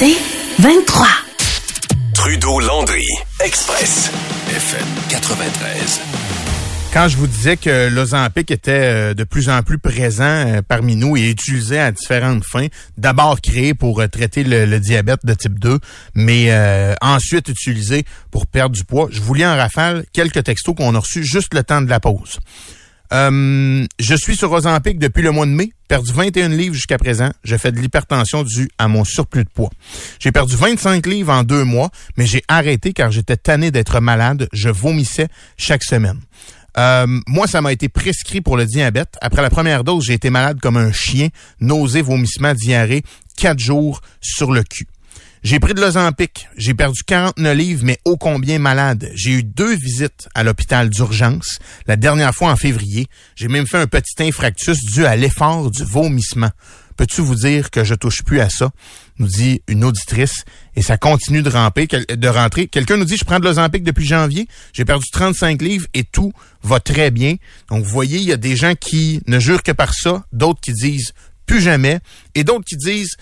C'est 23. Trudeau-Landry, Express, FM 93. Quand je vous disais que l'Ozempic était euh, de plus en plus présent euh, parmi nous et utilisé à différentes fins, d'abord créé pour euh, traiter le, diabète de type 2, mais ensuite utilisé pour perdre du poids, je vous lis en rafale quelques textos qu'on a reçus juste le temps de la pause. Je suis sur Ozempic depuis le mois de mai, perdu 21 livres jusqu'à présent. Je fais de l'hypertension due à mon surplus de poids. J'ai perdu 25 livres en deux mois, mais j'ai arrêté car j'étais tanné d'être malade. Je vomissais chaque semaine. Euh, moi, ça m'a été prescrit pour le diabète. Après la première dose, j'ai été malade comme un chien, nausée, vomissement, diarrhée, quatre jours sur le cul. J'ai pris de l'Ozempic. J'ai perdu 49 livres, mais ô combien malade. J'ai eu deux visites à l'hôpital d'urgence. La dernière fois en février. J'ai même fait un petit infractus dû à l'effort du vomissement. Peux-tu vous dire que je touche plus à ça? Nous dit une auditrice. Et ça continue de ramper, de rentrer. Quelqu'un nous dit, je prends de l'Ozempic depuis janvier. J'ai perdu 35 livres et tout va très bien. Donc, vous voyez, il y a des gens qui ne jurent que par ça, d'autres qui disent plus jamais, et d'autres qui disent,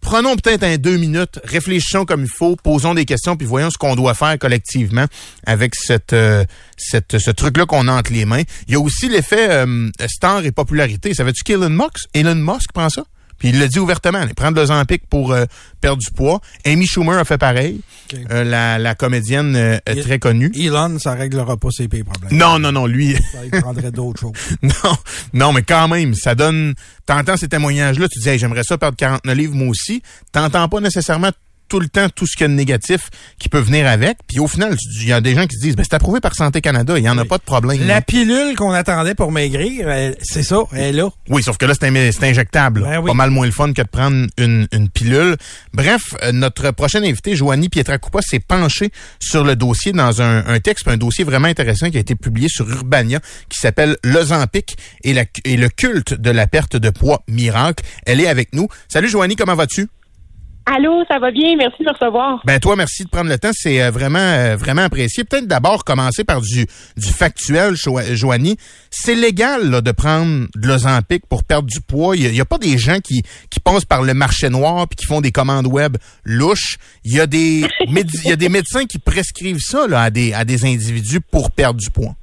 prenons peut-être un deux minutes, réfléchissons comme il faut, posons des questions, puis voyons ce qu'on doit faire collectivement avec cette, euh, cette ce truc-là qu'on a entre les mains. Il y a aussi l'effet euh, star et popularité. Savais-tu qu'Elon Musk, Elon Musk prend ça? Puis il l'a dit ouvertement, il prend de l'Ozempic pour euh, perdre du poids. Amy Schumer a fait pareil, euh, la, la, comédienne euh, très connue. Elon, ça réglera pas ses problèmes. Non, non, non, lui... Ça, il prendrait d'autres choses. non, non, mais quand même, ça donne... T'entends ces témoignages-là, tu dis j'aimerais ça perdre 49 livres moi aussi. T'entends pas nécessairement tout le temps tout ce qu'il y a de négatif qui peut venir avec. Puis au final, il y a des gens qui se disent, ben, c'est approuvé par Santé Canada, il n'y en a pas de problème. La pilule qu'on attendait pour maigrir, c'est ça, elle est là. Oui, sauf que là, c'est injectable. Ben pas mal moins le fun que de prendre une, une pilule. Bref, euh, notre prochaine invité, Joanie Pietracoupa, s'est penché sur le dossier dans un, un texte, un dossier vraiment intéressant qui a été publié sur Urbania, qui s'appelle L'Ozempic et, et le culte de la perte de poids miracle. Elle est avec nous. Salut Joanie, comment vas-tu? Allô, ça va bien? Merci de me recevoir. Ben toi, merci de prendre le temps. C'est euh, vraiment euh, vraiment apprécié. Peut-être d'abord commencer par du, du factuel, Joanie. C'est légal là, de prendre de l'Ozempic pour perdre du poids. Il n'y a, pas des gens qui, qui passent par le marché noir puis qui font des commandes web louches. Il y a des il y a des médecins qui prescrivent ça là, à des à des individus pour perdre du poids.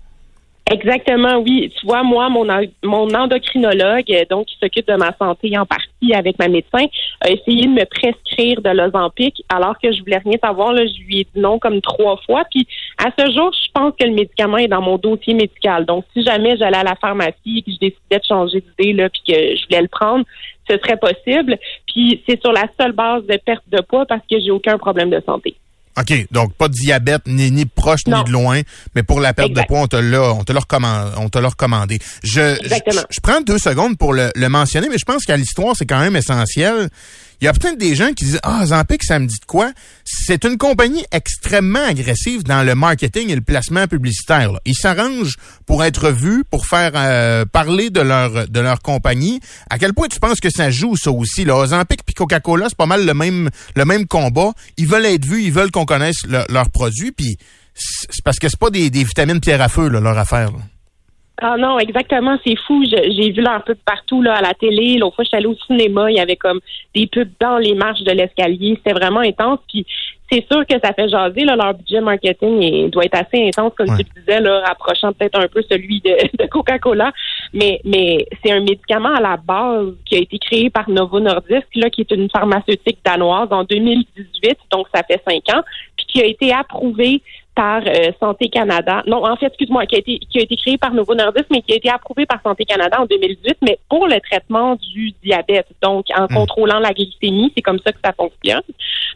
Exactement, oui. Tu vois, moi, mon, mon endocrinologue, euh, donc qui s'occupe de ma santé en partie avec ma médecin, a essayé de me prescrire de l'Ozempic alors que je voulais rien savoir. Là, je lui ai dit non comme trois fois. Puis à ce jour, je pense que le médicament est dans mon dossier médical. Donc, si jamais j'allais à la pharmacie et que je décidais de changer d'idée là, puis que je voulais le prendre, ce serait possible. Puis c'est sur la seule base de perte de poids parce que j'ai aucun problème de santé. OK, donc pas de diabète ni, ni proche ni de loin, mais pour la perte de poids, on te l'a on te l'a recommandé, on te l'a recommandé. Je, je, je prends deux secondes pour le, le mentionner, mais je pense qu'à l'histoire, c'est quand même essentiel. Il y a peut-être des gens qui disent Ah, Zampic, ça me dit de quoi? C'est une compagnie extrêmement agressive dans le marketing et le placement publicitaire. Ils s'arrangent pour être vus, pour faire euh, parler de leur de leur compagnie. À quel point tu penses que ça joue ça aussi? Là? Ozempic puis Coca-Cola, c'est pas mal le même le même combat. Ils veulent être vus, ils veulent qu'on connaisse leurs produits, puis c'est parce que c'est pas des, des vitamines pierre à feu, là, leur affaire. Ah non, exactement, c'est fou. J'ai vu leur pub partout là à la télé. L'autre fois, je suis allée au cinéma, il y avait comme des pubs dans les marches de l'escalier. C'était vraiment intense. Puis c'est sûr que ça fait jaser. Là, leur budget marketing il doit être assez intense, comme tu le disais, là, rapprochant peut-être un peu celui de, de Coca-Cola. Mais, mais c'est un médicament à la base qui a été créé par Novo Nordisk, là, qui est une pharmaceutique danoise en 2018, donc ça fait cinq ans, puis qui a été approuvé par euh, Santé Canada. Non, en fait, excuse-moi, qui a été qui a été créé par Novo Nordisk, mais qui a été approuvé par Santé Canada en 2018, mais pour le traitement du diabète, donc en hmm. contrôlant la glycémie, c'est comme ça que ça fonctionne.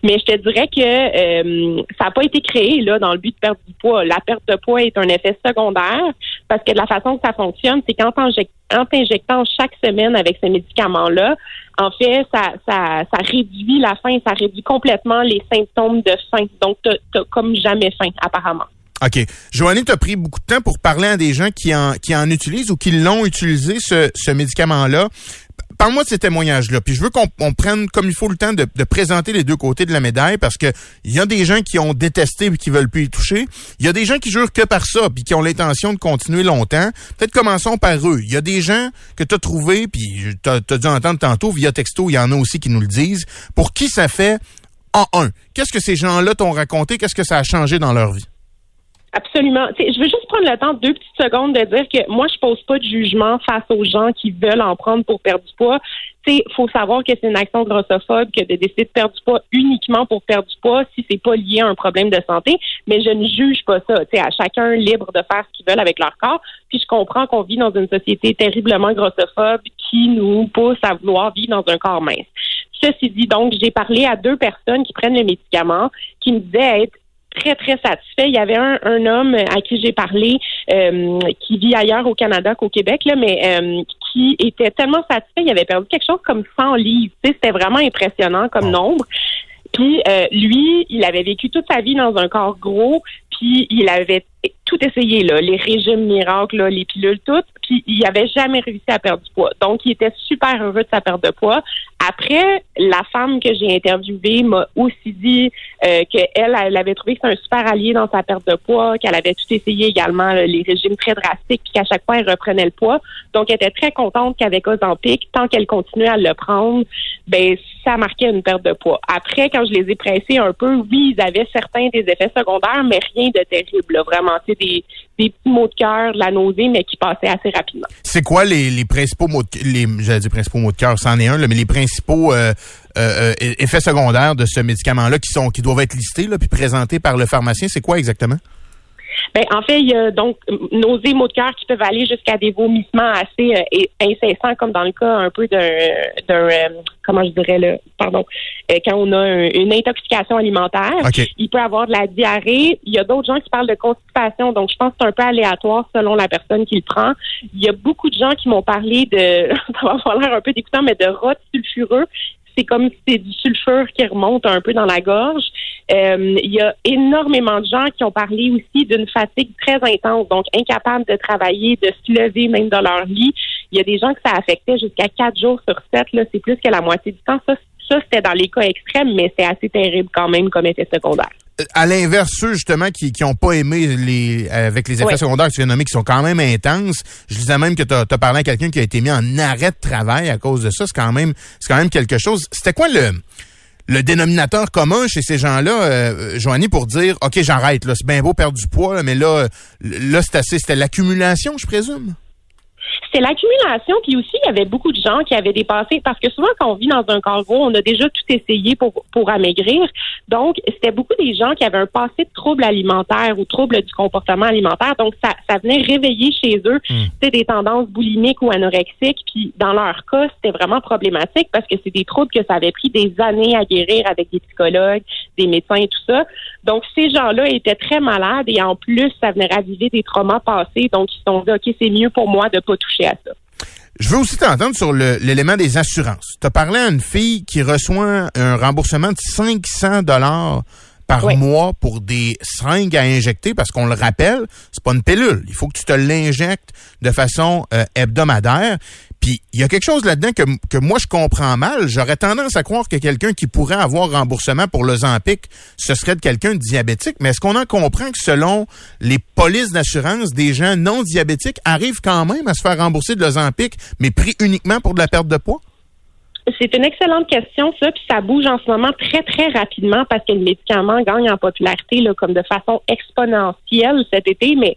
Mais je te dirais que euh, ça n'a pas été créé là dans le but de perdre du poids. La perte de poids est un effet secondaire parce que de la façon que ça fonctionne, c'est qu'en t'injectant chaque semaine avec ces médicaments-là, en fait, ça, réduit la faim, ça réduit complètement les symptômes de faim. Donc, tu n'as comme jamais faim, apparemment. OK. Joannie, tu as pris beaucoup de temps pour parler à des gens qui en, qui en utilisent ou qui l'ont utilisé, ce médicament-là. Parle-moi de ces témoignages-là. Puis je veux qu'on prenne comme il faut le temps de, présenter les deux côtés de la médaille parce que il y a des gens qui ont détesté et qui veulent plus y toucher. Il y a des gens qui jurent que par ça puis qui ont l'intention de continuer longtemps. Peut-être commençons par eux. Il y a des gens que tu as trouvés puis tu as, dû entendre tantôt via texto, il y en a aussi qui nous le disent, pour qui ça fait en un? Qu'est-ce que ces gens-là t'ont raconté? Qu'est-ce que ça a changé dans leur vie? Absolument. je veux juste prendre le temps, deux petites secondes, de dire que moi, je pose pas de jugement face aux gens qui veulent en prendre pour perdre du poids. Il faut savoir que c'est une action grossophobe que de décider de perdre du poids uniquement pour perdre du poids si c'est pas lié à un problème de santé. Mais je ne juge pas ça. sais, à chacun libre de faire ce qu'ils veulent avec leur corps. Puis je comprends qu'on vit dans une société terriblement grossophobe qui nous pousse à vouloir vivre dans un corps mince. Ceci dit, donc, j'ai parlé à deux personnes qui prennent le médicament, qui me disaient être très, très satisfait. Il y avait un, un homme à qui j'ai parlé euh, qui vit ailleurs au Canada qu'au Québec, là, mais euh, qui était tellement satisfait, il avait perdu quelque chose comme 100 livres. C'était vraiment impressionnant comme nombre. Puis euh, lui, il avait vécu toute sa vie dans un corps gros, puis il avait tout essayé, là, les régimes miracles, là, les pilules, toutes, il n'avait jamais réussi à perdre du poids. Donc, il était super heureux de sa perte de poids. Après, la femme que j'ai interviewée m'a aussi dit euh, qu'elle, elle avait trouvé que c'était un super allié dans sa perte de poids, qu'elle avait tout essayé également, les régimes très drastiques, puis qu'à chaque fois, elle reprenait le poids. Donc, elle était très contente qu'avec Ozempic, tant qu'elle continuait à le prendre, ben ça marquait une perte de poids. Après, quand je les ai pressés un peu, oui, ils avaient certains des effets secondaires, mais rien de terrible. Vraiment, c'est des, des petits maux de cœur, de la nausée, mais qui passaient assez rapidement. C'est quoi les, principaux mots de principaux mots de cœur, c'en est un, mais les principaux euh, euh, euh, effets secondaires de ce médicament-là qui doivent être listés là, puis présentés par le pharmacien, c'est quoi exactement? Ben, en fait, il y a donc nausées, maux de cœur qui peuvent aller jusqu'à des vomissements assez euh, incessants, comme dans le cas un peu d'un, d'un euh, comment je dirais là, pardon, euh, quand on a une intoxication alimentaire. Il peut avoir de la diarrhée. Il y a d'autres gens qui parlent de constipation, donc je pense que c'est un peu aléatoire selon la personne qui le prend. Il y a beaucoup de gens qui m'ont parlé de, ça va avoir l'air un peu dégoûtant, mais de rot sulfureux c'est comme si c'est du sulfure qui remonte un peu dans la gorge. Euh, il y a énormément de gens qui ont parlé aussi d'une fatigue très intense, donc incapables de travailler, de se lever même dans leur lit. Il y a des gens que ça affectait jusqu'à quatre jours sur sept. Là, c'est plus que la moitié du temps. Ça, ça c'était dans les cas extrêmes, mais c'est assez terrible quand même comme effet secondaire à l'inverse, ceux justement qui n'ont pas aimé les avec les effets secondaires que tu viens de nommer, qui sont quand même intenses. Je disais même que tu as, parlé à quelqu'un qui a été mis en arrêt de travail à cause de ça. C'est quand même c'est quand même quelque chose. C'était quoi le le dénominateur commun chez ces gens-là, euh, Joanie, pour dire OK, j'arrête, là, c'est bien beau perdre du poids, mais là, là, c'est assez. C'était l'accumulation, je présume? C'est l'accumulation, puis aussi il y avait beaucoup de gens qui avaient dépassé parce que souvent quand on vit dans un corps gros, on a déjà tout essayé pour pour amaigrir. Donc c'était beaucoup des gens qui avaient un passé de troubles alimentaires ou troubles du comportement alimentaire. Donc ça ça venait réveiller chez eux hmm. des tendances boulimiques ou anorexiques. Puis dans leur cas, c'était vraiment problématique parce que c'est des troubles que ça avait pris des années à guérir avec des psychologues, des médecins et tout ça. Donc ces gens-là étaient très malades et en plus ça venait raviver des traumas passés. Donc ils se sont dit ok c'est mieux pour moi de pas toucher je veux aussi t'entendre sur l'élément des assurances. Tu as parlé à une fille qui reçoit un remboursement de 500 dollars par mois pour des seringues à injecter parce qu'on le rappelle, c'est pas une pilule. Il faut que tu te l'injectes de façon euh, hebdomadaire. Puis il y a quelque chose là-dedans que, que moi je comprends mal. J'aurais tendance à croire que quelqu'un qui pourrait avoir remboursement pour le ce serait de quelqu'un de diabétique. Mais est-ce qu'on en comprend que selon les polices d'assurance, des gens non diabétiques arrivent quand même à se faire rembourser de l'Ozempic, mais pris uniquement pour de la perte de poids? C'est une excellente question, ça, puis ça bouge en ce moment très, très rapidement parce que le médicament gagne en popularité là, comme de façon exponentielle cet été, mais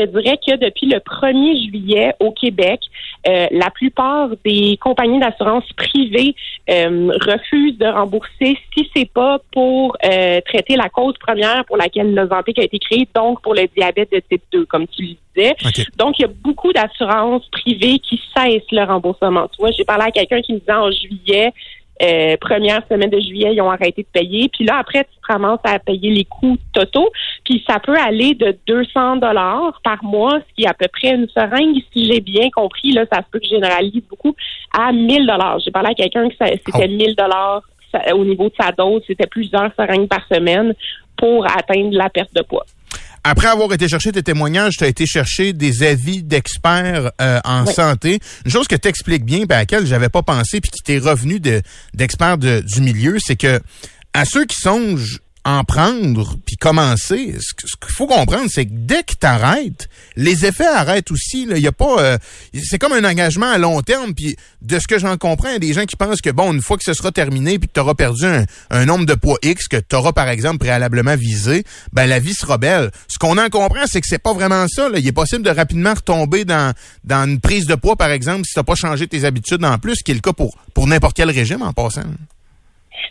te dirais que depuis le 1er juillet au Québec, euh, la plupart des compagnies d'assurance privées euh, refusent de rembourser si c'est pas pour euh, traiter la cause première pour laquelle l'Ozempic a été créé, donc pour le diabète de type 2, comme tu le disais. Donc, il y a beaucoup d'assurances privées qui cessent le remboursement. Tu vois, j'ai parlé à quelqu'un qui me disait en juillet, euh, première semaine de juillet, ils ont arrêté de payer. Puis là, après, tu te ramasses à payer les coûts totaux. Puis ça peut aller de 200 dollars par mois, ce qui est à peu près une seringue, si j'ai bien compris. Là, ça se peut que je généralise beaucoup, à 1000 dollars. J'ai parlé à quelqu'un que c'était 1000 dollars au niveau de sa dose. C'était plusieurs seringues par semaine pour atteindre la perte de poids. Après avoir été chercher tes témoignages, tu as été chercher des avis d'experts euh, en santé. Une chose que tu expliques bien, à laquelle j'avais pas pensé, puis qui t'est revenu d'experts du milieu, c'est que à ceux qui songent en prendre puis commencer, ce qu'il faut comprendre, c'est que dès que t'arrêtes, les effets arrêtent aussi. Il y a pas, euh, c'est comme un engagement à long terme. Puis de ce que j'en comprends, y a des gens qui pensent que bon, une fois que ce sera terminé puis que tu auras perdu un, nombre de poids X que tu auras par exemple préalablement visé, ben la vie sera belle. Ce qu'on en comprend, c'est que c'est pas vraiment ça. Là. Il est possible de rapidement retomber dans dans une prise de poids, par exemple, si t'as pas changé tes habitudes en plus, ce qui est le cas pour pour n'importe quel régime en passant.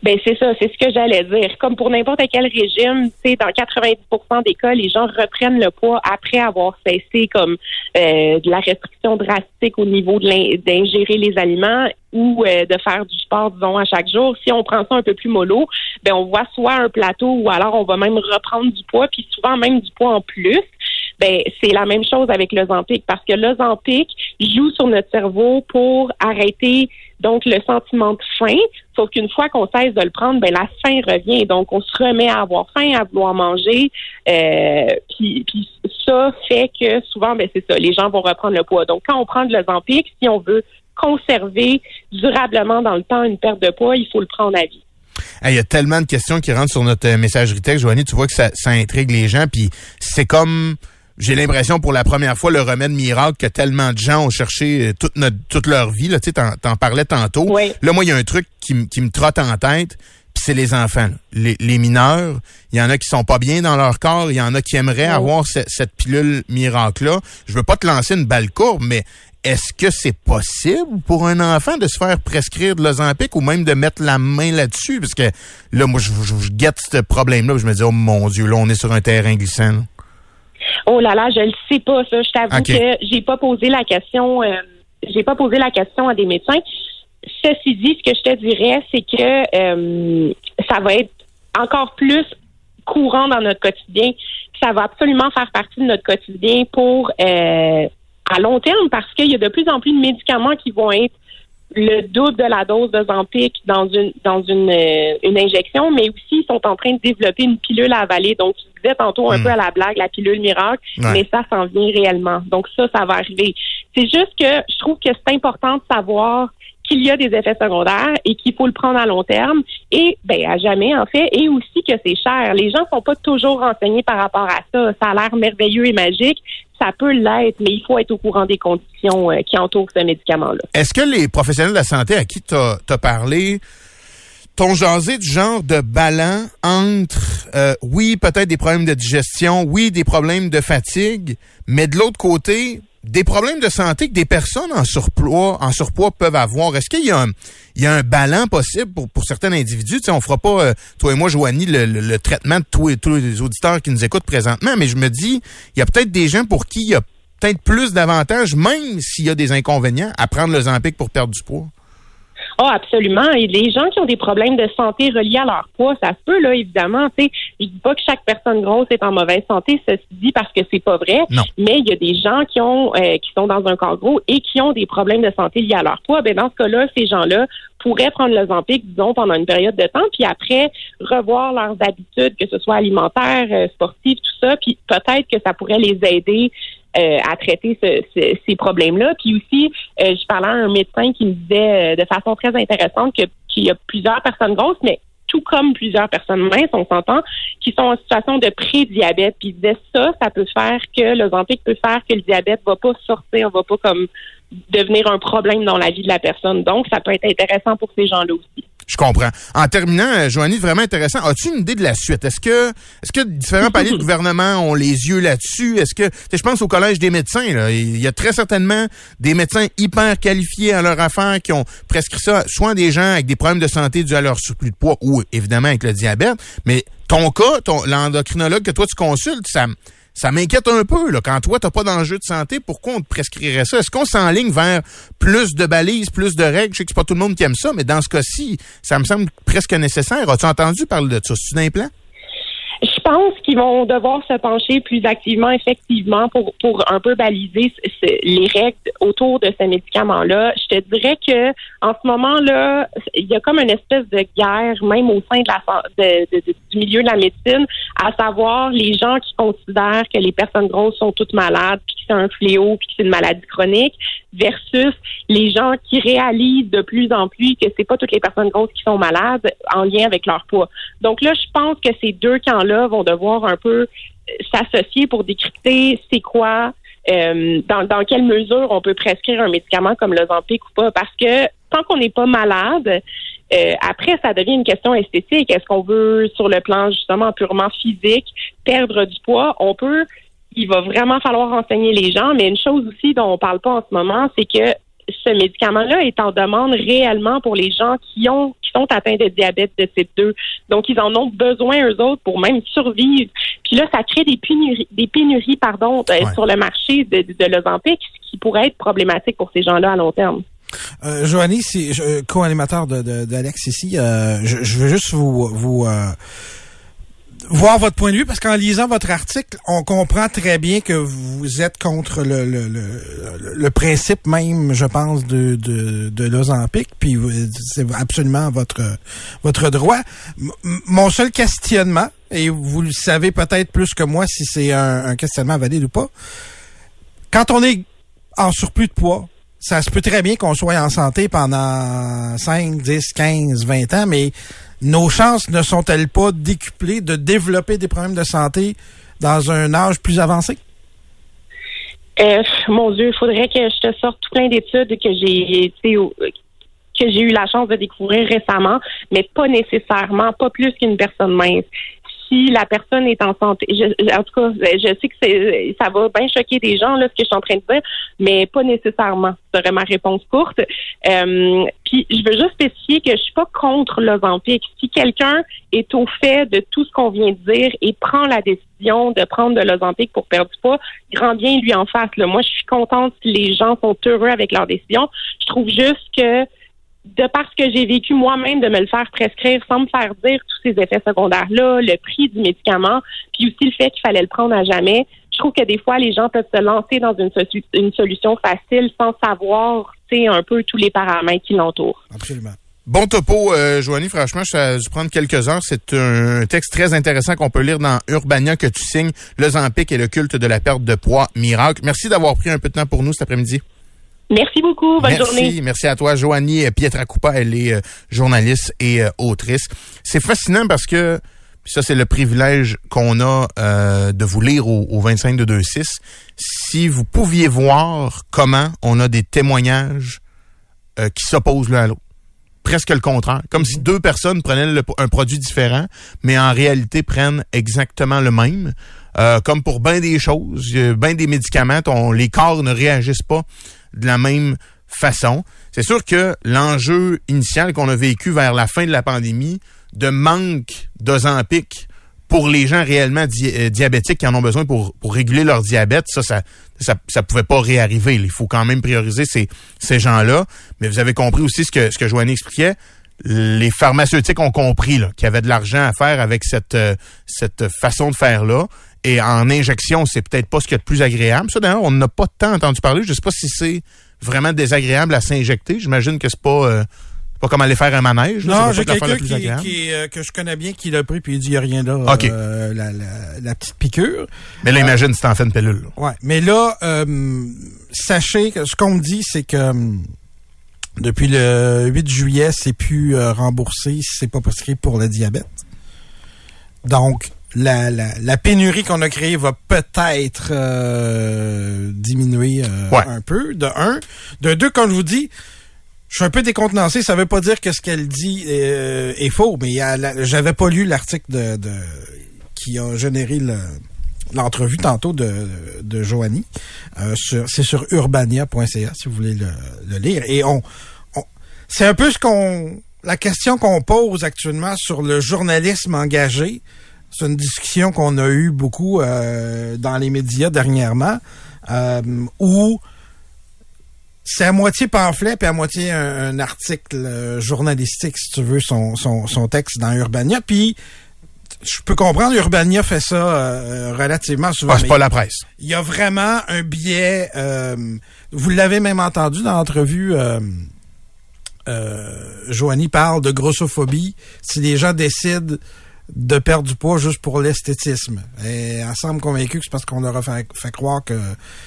Ben c'est ça, c'est ce que j'allais dire. Comme pour n'importe quel régime, c'est dans 90% des cas, les gens reprennent le poids après avoir cessé comme euh, de la restriction drastique au niveau d'ingérer les aliments ou euh, de faire du sport, disons, à chaque jour. Si on prend ça un peu plus mollo, ben on voit soit un plateau ou alors on va même reprendre du poids, puis souvent même du poids en plus. Ben c'est la même chose avec l'Ozempic parce que l'Ozempic joue sur notre cerveau pour arrêter donc le sentiment de faim. Sauf qu'une fois qu'on cesse de le prendre, ben la faim revient. Donc on se remet à avoir faim, à vouloir manger. Euh, puis, ça fait que souvent, ben c'est ça, les gens vont reprendre le poids. Donc quand on prend de l'Ozempic, si on veut conserver durablement dans le temps une perte de poids, il faut le prendre à vie. Il y a tellement de questions qui rentrent sur notre messagerie texte, Joanie. Tu vois que ça, ça intrigue les gens. Puis c'est comme j'ai l'impression pour la première fois le remède miracle que tellement de gens ont cherché euh, toute notre toute leur vie là tu sais t'en, parlais tantôt là moi il y a un truc qui, qui me trotte en tête puis c'est les enfants les, les mineurs il y en a qui sont pas bien dans leur corps il y en a qui aimeraient avoir cette pilule miracle là je veux pas te lancer une balle courbe mais est-ce que c'est possible pour un enfant de se faire prescrire de l'Ozempic ou même de mettre la main là-dessus? Parce que là, moi, je, je, guette ce problème-là. Je me dis, oh mon Dieu, là, on est sur un terrain glissant. Oh là là, je le sais pas ça. Je t'avoue que j'ai pas posé la question. Euh, j'ai pas posé la question à des médecins. Ceci dit, ce que je te dirais, c'est que euh, ça va être encore plus courant dans notre quotidien. Ça va absolument faire partie de notre quotidien pour euh, à long terme parce qu'il y a de plus en plus de médicaments qui vont être le double de la dose de Zampic dans une dans une, euh, une injection, mais aussi ils sont en train de développer une pilule à avaler. Donc, je disais tantôt un hmm. peu à la blague la pilule miracle, mais ça s'en vient réellement. Donc ça, ça va arriver. C'est juste que je trouve que c'est important de savoir qu'il y a des effets secondaires et qu'il faut le prendre à long terme et ben à jamais en fait et aussi que c'est cher. Les gens sont pas toujours renseignés par rapport à ça. Ça a l'air merveilleux et magique, ça peut l'être, mais il faut être au courant des conditions euh, qui entourent ce médicament-là. Est-ce que les professionnels de la santé à qui tu as, parlé t'ont jasé du genre de ballon entre, euh, oui, peut-être des problèmes de digestion, oui, des problèmes de fatigue, mais de l'autre côté, des problèmes de santé que des personnes en surpoids, en surpoids peuvent avoir. Est-ce qu'il y a un, il y a un ballon possible pour, certains individus? Tu sais, on fera pas, euh, toi et moi, Joanie, le, le, traitement de tous, tous les auditeurs qui nous écoutent présentement, mais je me dis, il y a peut-être des gens pour qui il y a peut-être plus d'avantages, même s'il y a des inconvénients, à prendre le Zampic pour perdre du poids. Oh, absolument. Et les gens qui ont des problèmes de santé reliés à leur poids, ça se peut, là, évidemment. Tu sais, je dis pas que chaque personne grosse est en mauvaise santé, ceci dit, parce que c'est pas vrai. Mais il y a des gens qui ont, euh, qui sont dans un corps gros et qui ont des problèmes de santé liés à leur poids. Ben, dans ce cas-là, ces gens-là pourraient prendre le Zampic, disons, pendant une période de temps, puis après, revoir leurs habitudes, que ce soit alimentaires, euh, sportives, tout ça, puis peut-être que ça pourrait les aider euh, à traiter ces problèmes-là. Puis aussi, euh, je parlais à un médecin qui me disait euh, de façon très intéressante que qu'il y a plusieurs personnes grosses, mais tout comme plusieurs personnes minces, on s'entend, qui sont en situation de pré-diabète. Puis il disait ça, ça peut faire que Zantic peut faire que le diabète va pas sortir, va pas comme devenir un problème dans la vie de la personne. Donc, ça peut être intéressant pour ces gens-là aussi. Je comprends. En terminant, euh, Joanie, vraiment intéressant. As-tu une idée de la suite? Est-ce que est-ce que différents paliers de gouvernement ont les yeux là-dessus? Est-ce que je pense au collège des médecins, là. Il y a très certainement des médecins hyper qualifiés à leur affaire qui ont prescrit ça, soit des gens avec des problèmes de santé dus à leur surplus de poids ou évidemment avec le diabète. Mais ton cas, ton l'endocrinologue que toi tu consultes, ça ça m'inquiète un peu. Là. Quand toi, tu pas d'enjeu de santé, pourquoi on te prescrirait ça? Est-ce qu'on s'enligne vers plus de balises, plus de règles? Je sais que c'est pas tout le monde qui aime ça, mais dans ce cas-ci, ça me semble presque nécessaire. As-tu entendu parler de ça? C'est un plan? Je pense qu'ils vont devoir se pencher plus activement, effectivement, pour, pour un peu baliser les règles autour de ce médicament-là. Je te dirais que en ce moment-là, il y a comme une espèce de guerre, même au sein de la, du milieu de la médecine, à savoir les gens qui considèrent que les personnes grosses sont toutes malades, c'est un fléau puis que c'est une maladie chronique versus les gens qui réalisent de plus en plus que c'est pas toutes les personnes grosses qui sont malades en lien avec leur poids. Donc là, je pense que ces deux camps-là vont devoir un peu s'associer pour décrypter c'est quoi euh, dans, dans quelle mesure on peut prescrire un médicament comme l'Ozempic ou pas. Parce que tant qu'on n'est pas malade, euh, après, ça devient une question esthétique. Est-ce qu'on veut, sur le plan justement purement physique, perdre du poids? On peut, il va vraiment falloir renseigner les gens, mais une chose aussi dont on parle pas en ce moment, c'est que ce médicament-là est en demande réellement pour les gens qui ont qui sont atteints de diabète de type 2. Donc, ils en ont besoin, eux autres, pour même survivre. Puis là, ça crée des pénuries, des pénuries pardon, euh, sur le marché de, de l'Ozempic, ce qui pourrait être problématique pour ces gens-là à long terme. Euh, Joanie, c'est co-animateur d'Alex ici. Euh, je, je, veux juste vous, vous euh, voir votre point de vue parce qu'en lisant votre article, on comprend très bien que vous êtes contre le, le, le, le principe même, je pense, de, de, de l'Ozempic, puis c'est absolument votre votre droit. mon seul questionnement, et vous le savez peut-être plus que moi si c'est un, un questionnement valide ou pas, quand on est en surplus de poids, ça se peut très bien qu'on soit en santé pendant 5, 10, 15, 20 ans, mais nos chances ne sont-elles pas décuplées de développer des problèmes de santé dans un âge plus avancé? Euh, mon Dieu, il faudrait que je te sorte tout plein d'études que j'ai que j'ai eu la chance de découvrir récemment, mais pas nécessairement, pas plus qu'une personne mince si la personne est en santé. en tout cas, je sais que ça va bien choquer des gens là ce que je suis en train de dire, mais pas nécessairement. Serait ma réponse courte. Euh, puis je veux juste spécifier que je suis pas contre l'Ozempic. Si quelqu'un est au fait de tout ce qu'on vient de dire et prend la décision de prendre de l'Ozempic pour perdre du poids, grand bien lui en face. Moi, je suis contente si les gens sont heureux avec leur décision. Je trouve juste que de parce que j'ai vécu moi-même de me le faire prescrire sans me faire dire tous ces effets secondaires-là, le prix du médicament, puis aussi le fait qu'il fallait le prendre à jamais, je trouve que des fois, les gens peuvent se lancer dans une, solution facile sans savoir, un peu tous les paramètres qui l'entourent. Absolument. Bon topo, euh, Joanie. Franchement, je dû prendre quelques heures. C'est un texte très intéressant qu'on peut lire dans Urbania que tu signes, Le Zampic et le culte de la perte de poids miracle. Merci d'avoir pris un peu de temps pour nous cet après-midi. Merci beaucoup. Bonne merci, journée. Merci à toi, Joanie Pietracoupa. Elle est euh, journaliste et euh, autrice. C'est fascinant parce que ça, c'est le privilège qu'on a euh, de vous lire au, au 25 de 2.6. Si vous pouviez voir comment on a des témoignages qui s'opposent l'un à l'autre. Presque le contraire. Comme si deux personnes prenaient un produit différent, mais en réalité prennent exactement le même. comme pour bien des choses, bien des médicaments, on, les corps ne réagissent pas de la même façon. C'est sûr que l'enjeu initial qu'on a vécu vers la fin de la pandémie, de manque d'Ozempic pour les gens réellement euh, diabétiques qui en ont besoin pour, pour réguler leur diabète, ça, ça, ça, pouvait pas réarriver. Il faut quand même prioriser ces, ces gens-là. Mais vous avez compris aussi ce que, ce que Joanny expliquait. Les pharmaceutiques ont compris qu'il y avait de l'argent à faire avec cette, euh, cette façon de faire-là. Et en injection, c'est peut-être pas ce qui est le plus agréable. Ça, d'ailleurs, on n'a pas tant entendu parler. Je sais pas si c'est vraiment désagréable à s'injecter. J'imagine que c'est pas euh, pas comme aller faire un manège. Non, j'ai quelqu'un qui, euh, que je connais bien qui l'a pris puis il dit il n'y a rien là. Euh, la, la, petite piqûre. Mais là, imagine si t'en fais une pilule. Là. Ouais. Mais là, sachez que ce qu'on me dit, c'est que depuis le 8 juillet, c'est plus remboursé si c'est pas prescrit pour le diabète. Donc, la, la, pénurie qu'on a créée va peut-être euh, diminuer euh, un peu, de un. De deux, comme je vous dis, je suis un peu décontenancé. Ça veut pas dire que ce qu'elle dit euh, est, faux, mais j'avais pas lu l'article de, de, qui a généré l'entrevue tantôt de, de Joanie. c'est sur urbania.ca si vous voulez le, lire. Et on, on c'est un peu ce qu'on la question qu'on pose actuellement sur le journalisme engagé c'est une discussion qu'on a eue beaucoup euh, dans les médias dernièrement, euh, où c'est à moitié pamphlet puis à moitié un, article euh, journalistique, si tu veux, son, son, texte dans Urbania. Puis je peux comprendre, Urbania fait ça relativement souvent. Ah, c'est pas la presse. Il y a vraiment un biais. vous l'avez même entendu dans l'entrevue. Euh, Joanie parle de grossophobie. Si les gens décident de perdre du poids juste pour l'esthétisme. Et elle semble convaincue que c'est parce qu'on leur a fait, croire que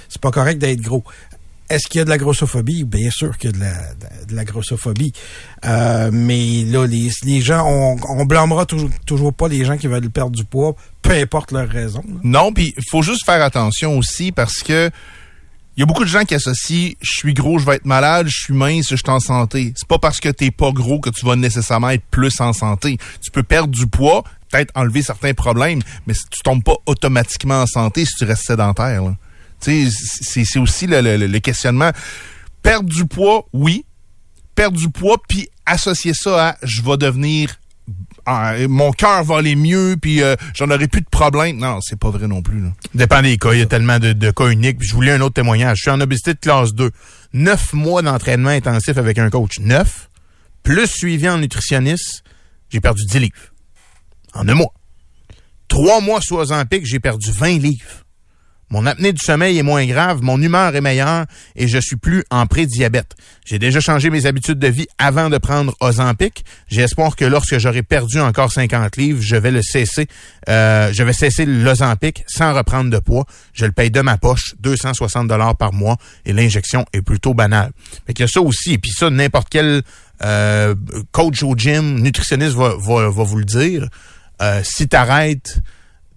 c'est pas correct d'être gros. Est-ce qu'il y a de la grossophobie? Bien sûr qu'il y a de la, grossophobie. Euh, mais là, les, gens, on, blâmera toujours, pas les gens qui veulent perdre du poids, peu importe leur raison. Non, puis il faut juste faire attention aussi parce que il y a beaucoup de gens qui associent je suis gros, je vais être malade, je suis mince, je suis en santé. C'est pas parce que t'es pas gros que tu vas nécessairement être plus en santé. Tu peux perdre du poids, peut-être enlever certains problèmes, mais tu tombes pas automatiquement en santé si tu restes sédentaire. Tu sais, c'est aussi le, le- le questionnement. Perdre du poids, oui. Perdre du poids, puis associer ça à je vais devenir ah, mon cœur va aller mieux, puis euh, j'en aurai plus de problème. Non, c'est pas vrai non plus. Dépend des cas. Il y a tellement de, cas uniques. Je voulais un autre témoignage. Je suis en obésité de classe 2. Neuf mois d'entraînement intensif avec un coach. Neuf. Plus suivi en nutritionniste. J'ai perdu 10 livres. En un mois. Trois mois sous Ozempic, j'ai perdu 20 livres. Mon apnée du sommeil est moins grave, mon humeur est meilleure et je suis plus en pré-diabète. J'ai déjà changé mes habitudes de vie avant de prendre Ozempic. J'ai espoir que lorsque j'aurai perdu encore 50 livres, je vais le cesser. Euh, je vais cesser l'Ozempic sans reprendre de poids. Je le paye de ma poche, 260 dollars par mois et l'injection est plutôt banale. Fait qu'il y a ça aussi. Et puis ça, n'importe quel euh, coach au gym, nutritionniste va, vous le dire. Euh, si t'arrêtes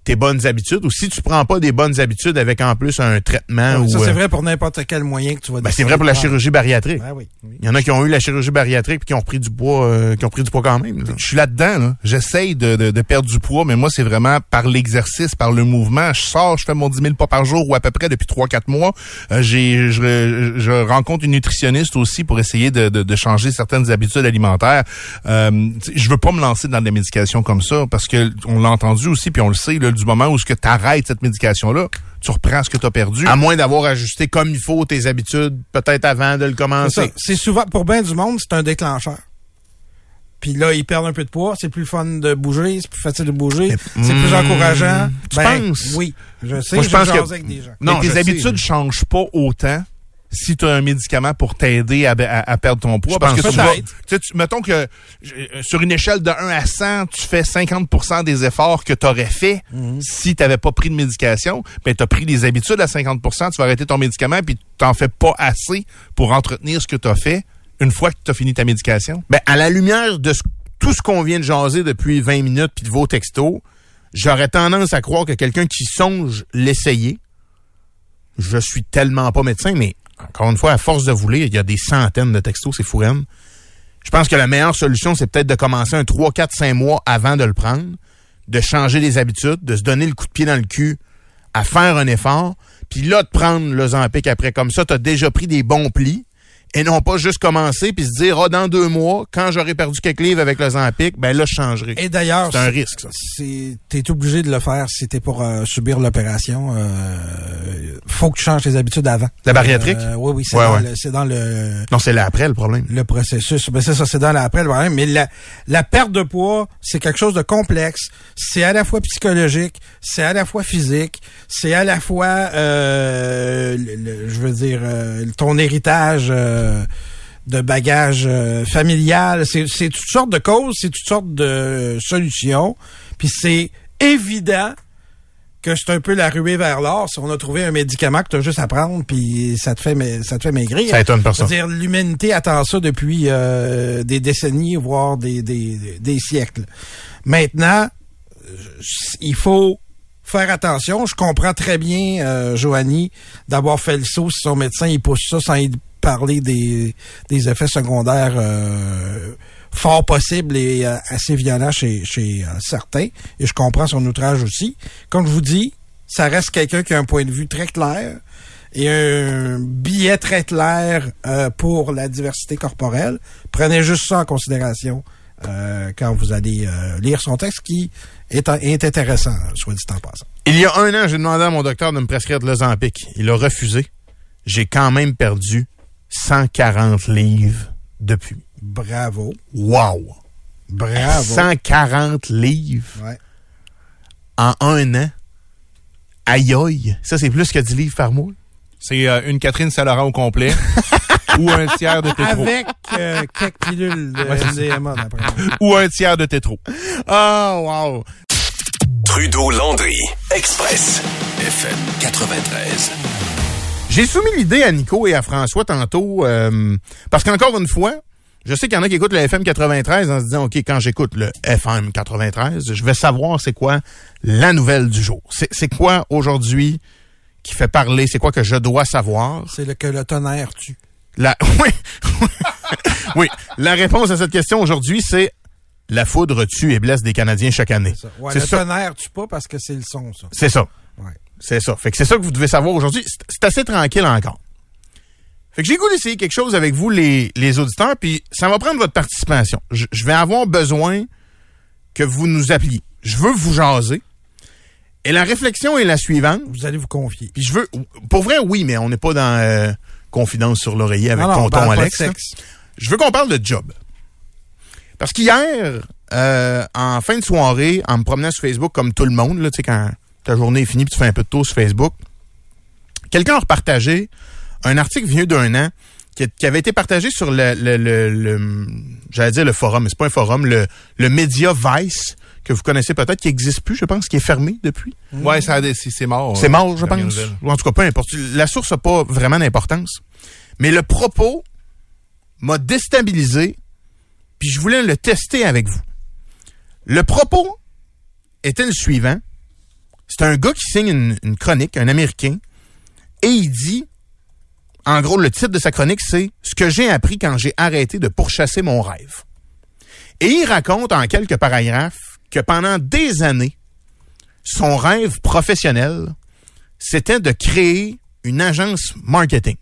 tes bonnes habitudes ou si tu prends pas des bonnes habitudes avec en plus un traitement ça, ou c'est euh, vrai pour n'importe quel moyen que tu vas ben, c'est vrai pour la chirurgie bariatrique. Ben oui. Il y en a qui ont eu la chirurgie bariatrique puis qui ont repris du poids euh, qui ont pris du poids quand même. là. Je suis là-dedans. Là. J'essaye de, de, de perdre du poids, mais moi, c'est vraiment par l'exercice, par le mouvement. Je sors, je fais mon 10 000 pas par jour ou à peu près depuis 3-4 mois. Euh, j'ai, je, je rencontre une nutritionniste aussi pour essayer de, de, de changer certaines habitudes alimentaires. Euh, je veux pas me lancer dans des médications comme ça parce que on l'a entendu aussi, puis on le sait, là, du moment où ce que tu arrêtes cette médication-là, tu reprends ce que tu as perdu. À moins d'avoir ajusté comme il faut tes habitudes peut-être avant de le commencer. C'est souvent, pour bien du monde, c'est un déclencheur. Puis là, ils perdent un peu de poids, c'est plus fun de bouger, c'est plus facile de bouger, c'est plus hmm, encourageant. tu Ben, penses? Oui, je sais, Moi, je je pense que- avec des gens. Non, mais tes habitudes mais- changent pas autant si tu as un médicament pour t'aider à, à- à perdre ton poids. Je Parce que pense tu vas, tu sais, tu- mettons que euh, sur une échelle de 1 à 100, tu fais 50% des efforts que tu aurais fait si tu n'avais pas pris de médication. Ben, tu as pris les habitudes à 50% tu vas arrêter ton médicament puis tu n'en fais pas assez pour entretenir ce que tu as fait une fois que tu as fini ta médication. Ben, à la lumière de ce- tout ce qu'on vient de jaser depuis 20 minutes puis de vos textos, j'aurais tendance à croire que quelqu'un qui songe l'essayer, je suis tellement pas médecin, mais encore une fois, à force de vous lire, il y a des centaines de textos, c'est fou Je pense que la meilleure solution, c'est peut-être de commencer un 3, 4, 5 mois avant de le prendre, de changer les habitudes, de se donner le coup de pied dans le cul à faire un effort, puis là, de prendre le Zampic après. Comme ça, tu as déjà pris des bons plis, et non pas juste commencer puis se dire, ah, dans deux mois, quand j'aurai perdu quelques livres avec le Zampic, ben là, je changerai. Et d'ailleurs, C'est un risque, t'es obligé de le faire si t'es pour euh, subir l'opération. Euh, faut que tu changes tes habitudes avant. La bariatrique? Euh, oui, oui, c'est Ouais, dans, ouais. dans le Non, c'est là après le problème. le processus. Ben c'est ça, c'est dans l'après le problème. Mais la, la perte de poids, c'est quelque chose de complexe. C'est à la fois psychologique, c'est à la fois physique, c'est à la fois, euh, le- le- je veux dire, ton héritage euh, de bagage euh, familial. C'est, toutes sortes de causes, c'est toutes sortes de solutions. Puis c'est évident que c'est un peu la ruée vers l'or. Si on a trouvé un médicament que tu as juste à prendre, puis ça te fait, ma- ça te fait maigrir. Ça étonne personne. C'est-à-dire, l'humanité attend ça depuis euh, des décennies, voire des, des, des siècles. Maintenant, euh, il faut faire attention. Je comprends très bien, euh, Joanie, d'avoir fait le saut si son médecin il pousse ça sans y parler des, effets secondaires euh, fort possibles et euh, assez violents chez, chez euh, certains. Et je comprends son outrage aussi. Comme je vous dis, ça reste quelqu'un qui a un point de vue très clair et un billet très clair pour la diversité corporelle. Prenez juste ça en considération quand vous allez lire son texte qui est, est intéressant, soit dit en passant. Il y a un an, j'ai demandé à mon docteur de me prescrire de l'Ozempic. Il a refusé. J'ai quand même perdu 140 livres depuis. Bravo. Wow! Bravo. 140 livres Ouais. en un an. Aïe aïe! Ça, c'est plus que 10 livres par mois? C'est euh, une Catherine Saint-Laurent au complet. Ou un tiers de tétro. Avec euh, quelques pilules de MDMA, d'après moi. Ou un tiers de tétro. Oh, wow. Trudeau-Landry, Express, FM 93. J'ai soumis l'idée à Nico et à François tantôt, euh, parce qu'encore une fois, je sais qu'il y en a qui écoutent le FM 93 en se disant, OK, quand j'écoute le FM 93, je vais savoir c'est quoi la nouvelle du jour. C'est quoi aujourd'hui qui fait parler, c'est quoi que je dois savoir? C'est le que le tonnerre tue. La, oui, oui, la réponse à cette question aujourd'hui, c'est la foudre tue et blesse des Canadiens chaque année. Ça. Ouais, le ça. tonnerre tue pas parce que c'est le son, ça. C'est ça. C'est ça. Fait que c'est ça que vous devez savoir aujourd'hui. C'est- assez tranquille encore. Fait que j'ai goût d'essayer quelque chose avec vous, les, les auditeurs, puis ça va prendre votre participation. Je, je vais avoir besoin que vous nous appeliez. Je veux vous jaser. Et la réflexion est la suivante. Vous allez vous confier. Puis je veux... Pour vrai, oui, mais on n'est pas dans euh, confidence sur l'oreiller avec Non, non, on tonton parle pas de Alex. sexe. Je veux qu'on parle de job. Parce qu'hier, euh, en fin de soirée, en me promenant sur Facebook comme tout le monde, là, tu sais, quand ta journée est finie puis tu fais un peu de tour sur Facebook, quelqu'un a repartagé un article vieux d'un an qui, qui avait été partagé sur le, le, le, le- j'allais dire le forum, mais c'est pas un forum, le, le média Vice, que vous connaissez peut-être, qui existe plus, je pense, qui est fermé depuis. Ouais, ça a des- c'est mort. C'est euh, mort, je pense. Ou en tout cas, peu importe. La source n'a pas vraiment d'importance. Mais le propos m'a déstabilisé, puis je voulais le tester avec vous. Le propos était le suivant. C'est un gars qui signe une, chronique, un Américain, et il dit, en gros, le titre de sa chronique, c'est « Ce que j'ai appris quand j'ai arrêté de pourchasser mon rêve ». Et il raconte en quelques paragraphes que pendant des années, son rêve professionnel, c'était de créer une agence marketing,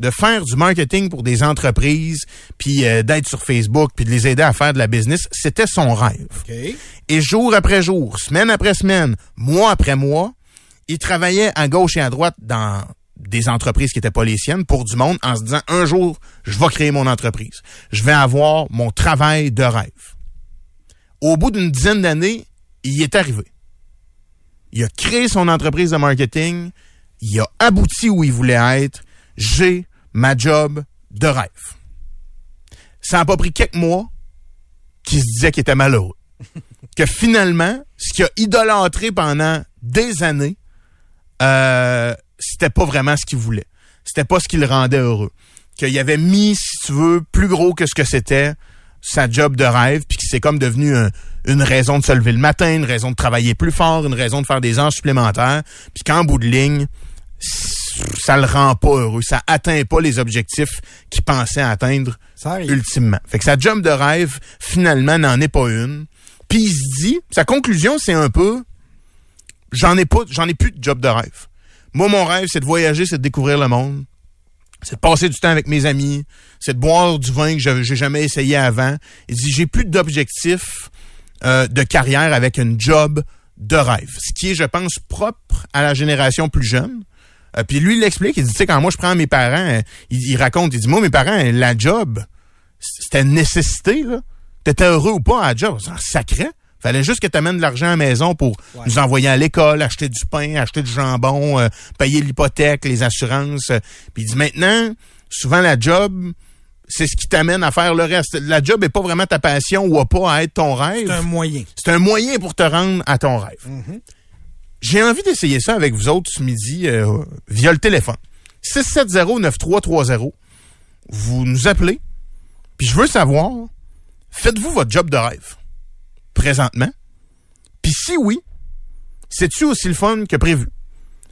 de faire du marketing pour des entreprises, puis euh, d'être sur Facebook, puis de les aider à faire de la business. C'était son rêve. Et jour après jour, semaine après semaine, mois après mois, il travaillait à gauche et à droite dans des entreprises qui n'étaient pas les siennes pour du monde en se disant un jour, je vais créer mon entreprise. Je vais avoir mon travail de rêve. Au bout d'une dizaine d'années, il y est arrivé. Il a créé son entreprise de marketing. Il a abouti où il voulait être. J'ai ma job de rêve. Ça n'a pas pris quelques mois qu'il se disait qu'il était malheureux. que finalement, ce qu'il a idolâtré pendant des années, euh, c'était pas vraiment ce qu'il voulait. C'était pas ce qui le rendait heureux. Qu'il avait mis, si tu veux, plus gros que ce que c'était sa job de rêve, puis que c'est comme devenu un- une raison de se lever le matin, une raison de travailler plus fort, une raison de faire des heures supplémentaires, puis qu'en bout de ligne, ça le rend pas heureux, ça atteint pas les objectifs qu'il pensait atteindre Ça ultimement. Fait que sa job de rêve, finalement, n'en est pas une. Puis il se dit, sa conclusion, c'est un peu, j'en ai pas, j'en ai plus de job de rêve. Moi, mon rêve, c'est de voyager, c'est de découvrir le monde. C'est de passer du temps avec mes amis. C'est de boire du vin que j'ai jamais essayé avant. Il dit, j'ai plus d'objectifs euh, de carrière avec une job de rêve. Ce qui est, je pense, propre à la génération plus jeune. Euh, puis lui, il l'explique. Il dit, tu sais, quand moi, je prends mes parents, euh, il, il raconte, il dit, moi, mes parents, la job, c'était une nécessité, là. T'étais heureux ou pas à la job, c'est sacré. Fallait juste que tu amènes de l'argent à la maison pour nous envoyer à l'école, acheter du pain, acheter du jambon, euh, payer l'hypothèque, les assurances. Puis il dit maintenant, souvent la job, c'est ce qui t'amène à faire le reste. La job est pas vraiment ta passion ou a pas à être ton rêve. C'est un moyen. C'est un moyen pour te rendre à ton rêve. J'ai envie d'essayer ça avec vous autres ce midi euh, via le téléphone. 670-9330. Vous nous appelez. Puis je veux savoir, faites-vous votre job de rêve présentement? Puis si oui, c'est-tu aussi le fun que prévu?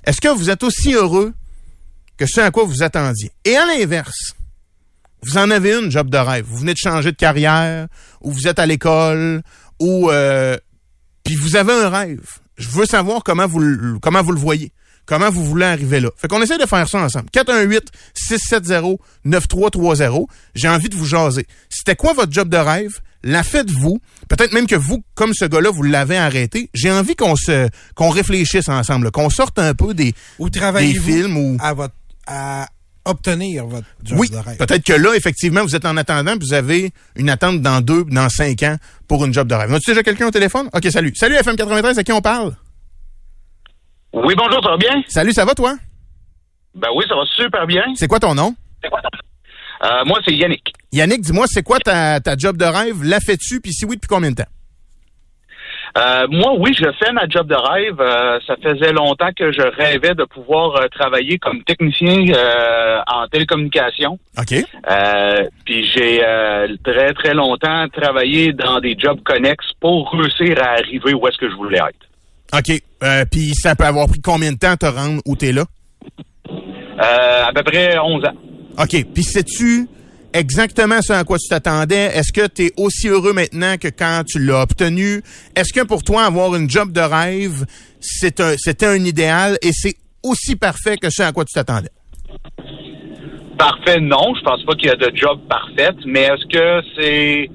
Est-ce que vous êtes aussi heureux que ce à quoi vous attendiez? Et à l'inverse, vous en avez une job de rêve. Vous venez de changer de carrière, ou vous êtes à l'école, ou euh, puis vous avez un rêve. Je veux savoir comment vous le- comment vous le voyez. Comment vous voulez arriver là. Fait qu'on essaie de faire ça ensemble. 418-670-9330. J'ai envie de vous jaser. C'était quoi votre job de rêve? La faites-vous. Peut-être même que vous, comme ce gars-là, vous l'avez arrêté. J'ai envie qu'on se qu'on réfléchisse ensemble, qu'on sorte un peu des, Ou des films ou à votre à obtenir votre job oui, de rêve. peut-être que là, effectivement, vous êtes en attendant, puis vous avez une attente dans deux, dans cinq ans pour une job de rêve. As-tu déjà quelqu'un au téléphone? OK, salut. Salut FM 93, à qui on parle? Oui, bonjour, ça va bien? Salut, ça va toi? Ben oui, ça va super bien. C'est quoi ton nom? Euh, moi, c'est Yannick. Yannick, dis-moi, c'est quoi ta, ta job de rêve? La fais-tu? Puis si oui, depuis combien de temps? Euh, moi, oui, je fais ma job de rêve. Euh, ça faisait longtemps que je rêvais de pouvoir euh, travailler comme technicien euh, en télécommunication. OK. Puis j'ai très, très longtemps travaillé dans des jobs connexes pour réussir à arriver où est-ce que je voulais être. OK. Puis ça peut avoir pris combien de temps te rendre où t'es là? Euh, à peu près 11 ans. OK. Puis sais-tu exactement ce à quoi tu t'attendais? Est-ce que tu es aussi heureux maintenant que quand tu l'as obtenu? Est-ce que pour toi, avoir une job de rêve, c'est un, c'était un idéal et c'est aussi parfait que ce à quoi tu t'attendais? Parfait, non. Je pense pas qu'il y a de job parfaite, mais est-ce que c'est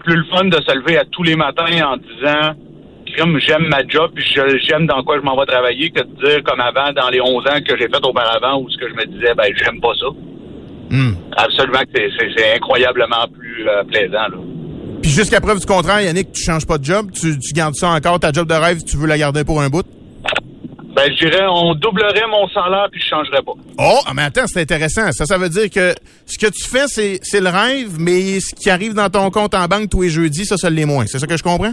plus le fun de se lever à tous les matins en disant j'aime ma job puis j'aime dans quoi je m'en vais travailler que de dire comme avant dans les 11 ans que j'ai fait auparavant où ce que je me disais ben j'aime pas ça? Hmm. Absolument que c'est- incroyablement plus euh, plaisant là. Puis jusqu'à preuve du contraire, Yannick, tu changes pas de job, tu, tu gardes ça encore, ta job de rêve, tu veux la garder pour un bout? Ben je dirais on doublerait mon salaire puis je changerais pas. Oh, ah, mais attends, c'est intéressant. Ça, ça veut dire que ce que tu fais, c'est, le rêve, mais ce qui arrive dans ton compte en banque tous les jeudis, ça, ça l'est moins. C'est ça que je comprends?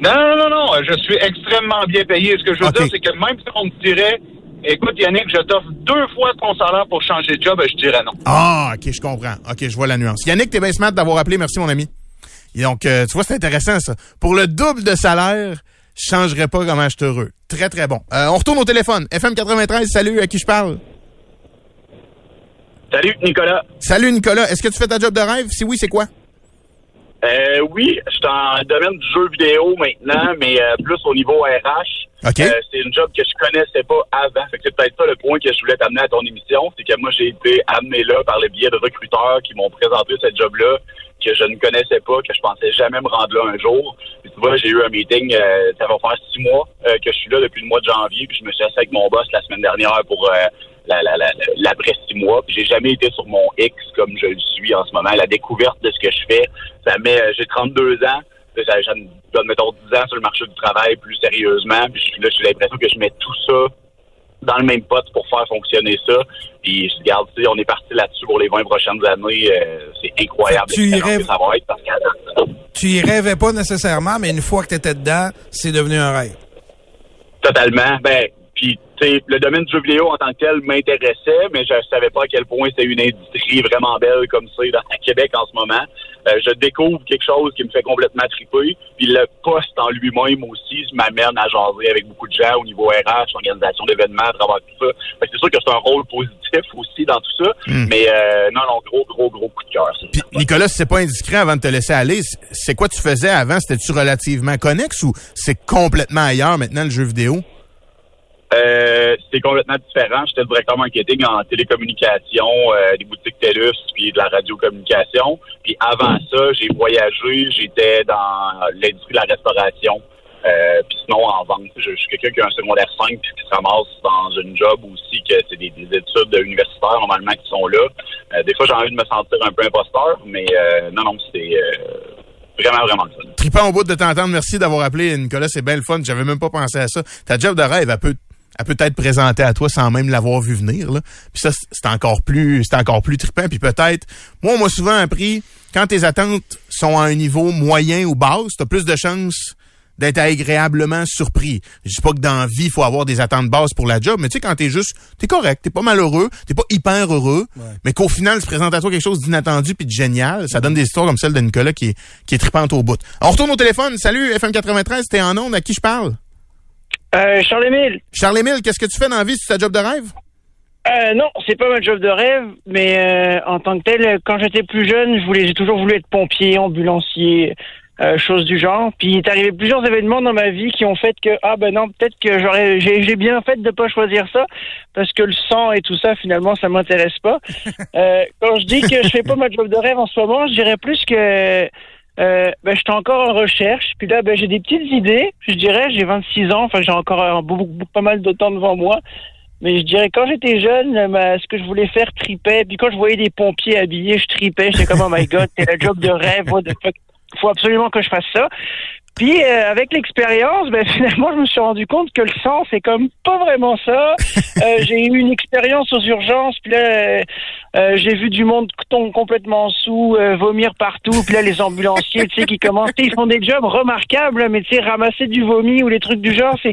Non, non, non, non, je suis extrêmement bien payé. Ce que je veux dire, c'est que même si on me dirait Écoute, Yannick, je t'offre deux fois ton salaire pour changer de job, je dirais non. Ah, ok, je comprends. Ok, je vois la nuance. Yannick, t'es bien smart d'avoir appelé. Merci, mon ami. Et donc, euh, tu vois, c'est intéressant, ça. Pour le double de salaire, je changerais pas comment je suis heureux. Très, très bon. Euh, on retourne au téléphone. FM 93, salut, à qui je parle? Salut, Nicolas. Salut, Nicolas. Est-ce que tu fais ta job de rêve? Si oui, c'est quoi? Euh, oui, je suis le domaine du jeu vidéo maintenant, mais euh, plus au niveau RH. Euh, c'est une job que je connaissais pas avant. C'est peut-être ça le point que je voulais t'amener à ton émission, c'est que moi j'ai été amené là par le biais de recruteurs qui m'ont présenté cette job-là que je ne connaissais pas, que je pensais jamais me rendre là un jour. Tu vois, j'ai eu un meeting, euh, ça va faire six mois euh, que je suis là depuis le mois de janvier, puis je me suis assis avec mon boss la semaine dernière pour la, la, la, l'après six mois. Puis j'ai jamais été sur mon X comme je le suis en ce moment. La découverte de ce que je fais, ça met, j'ai 32 ans. Donne, mettons, 10 ans sur le marché du travail plus sérieusement. Puis je suis là, j'ai l'impression que je mets tout ça dans le même pot pour faire fonctionner ça. Puis je regarde, tu sais, on est parti là-dessus pour les 20 prochaines années. Euh, c'est incroyable. Tu irais- que ça va être parce que Tu y rêvais pas nécessairement, mais une fois que tu étais dedans, c'est devenu un rêve. Totalement. Ben, le domaine du jeu vidéo en tant que tel m'intéressait, mais je savais pas à quel point c'est une industrie vraiment belle comme ça dans à Québec en ce moment. Euh, je découvre quelque chose qui me fait complètement triper. Puis le poste en lui-même aussi m'amène à jaser avec beaucoup de gens au niveau RH, organisation d'événements, à travers tout ça. C'est sûr que c'est un rôle positif aussi dans tout ça. Mais euh, non, non, gros, gros, gros coup de cœur. Nicolas, si c'est pas indiscret avant de te laisser aller, c'est quoi tu faisais avant? C'était-tu relativement connexe ou c'est complètement ailleurs maintenant le jeu vidéo? Euh, c'est complètement différent. J'étais le directeur marketing en télécommunication, euh, des boutiques TELUS, puis de la radiocommunication. Puis avant ça, j'ai voyagé, j'étais dans l'industrie de la restauration. Euh, puis sinon, en vente, je, suis quelqu'un qui a un secondaire 5 puis qui se ramasse dans une job aussi que c'est des, des études universitaires normalement qui sont là. Euh, des fois, j'ai envie de me sentir un peu imposteur, mais euh, non, non, c'est euh, vraiment, vraiment le fun. Au bout de t'entendre. Merci d'avoir appelé, Nicolas. C'est bien le fun. J'avais même pas pensé à ça. Ta job de rêve, elle peut, elle peut être présentée à toi sans même l'avoir vu venir, là. Puis ça, c'est encore plus, c'est encore plus trippant. Puis peut-être, moi, on m'a souvent appris, quand tes attentes sont à un niveau moyen ou basse, t'as plus de chances d'être agréablement surpris. Je dis pas que dans la vie, il faut avoir des attentes basses pour la job, mais tu sais, quand t'es juste, t'es correct, t'es pas malheureux, t'es pas hyper heureux, mais qu'au final, se présente à toi quelque chose d'inattendu puis de génial, ça donne des histoires comme celle de Nicolas qui est, qui est trippante au bout. On retourne au téléphone. Salut, FM93, t'es en onde, à qui je parle? Euh, Charles-Émile, Charles-Émile, qu'est-ce que tu fais dans la vie? C'est ta job de rêve? euh, non, c'est pas ma job de rêve, mais euh, en tant que tel, quand j'étais plus jeune, je voulais, j'ai toujours voulu être pompier, ambulancier, euh, choses du genre. Puis il est arrivé plusieurs événements dans ma vie qui ont fait que ah ben non, peut-être que j'aurais, j'ai, j'ai bien fait de pas choisir ça parce que le sang et tout ça, finalement, ça m'intéresse pas. Quand je dis que je fais pas ma job de rêve en ce moment, je dirais plus que euh, ben, je suis encore en recherche. Puis là, ben, j'ai des petites idées. Je dirais, j'ai 26 ans. Enfin, j'ai encore un, beaucoup, beaucoup- pas mal de temps devant moi. Mais je dirais, quand j'étais jeune, ma- ce que je voulais faire tripait. Puis quand je voyais des pompiers habillés, je tripais. J'étais comme, oh my god, c'est le job de rêve. Fuck? Faut absolument que je fasse ça. Puis euh, avec l'expérience, ben, finalement, je me suis rendu compte que le sang, c'est comme pas vraiment ça. Euh, j'ai eu une expérience aux urgences, puis là, euh, j'ai vu du monde tomber complètement sous, euh, vomir partout. Puis là, les ambulanciers, tu sais, qui commencent, ils font des jobs remarquables, mais tu sais, ramasser du vomi ou les trucs du genre, c'est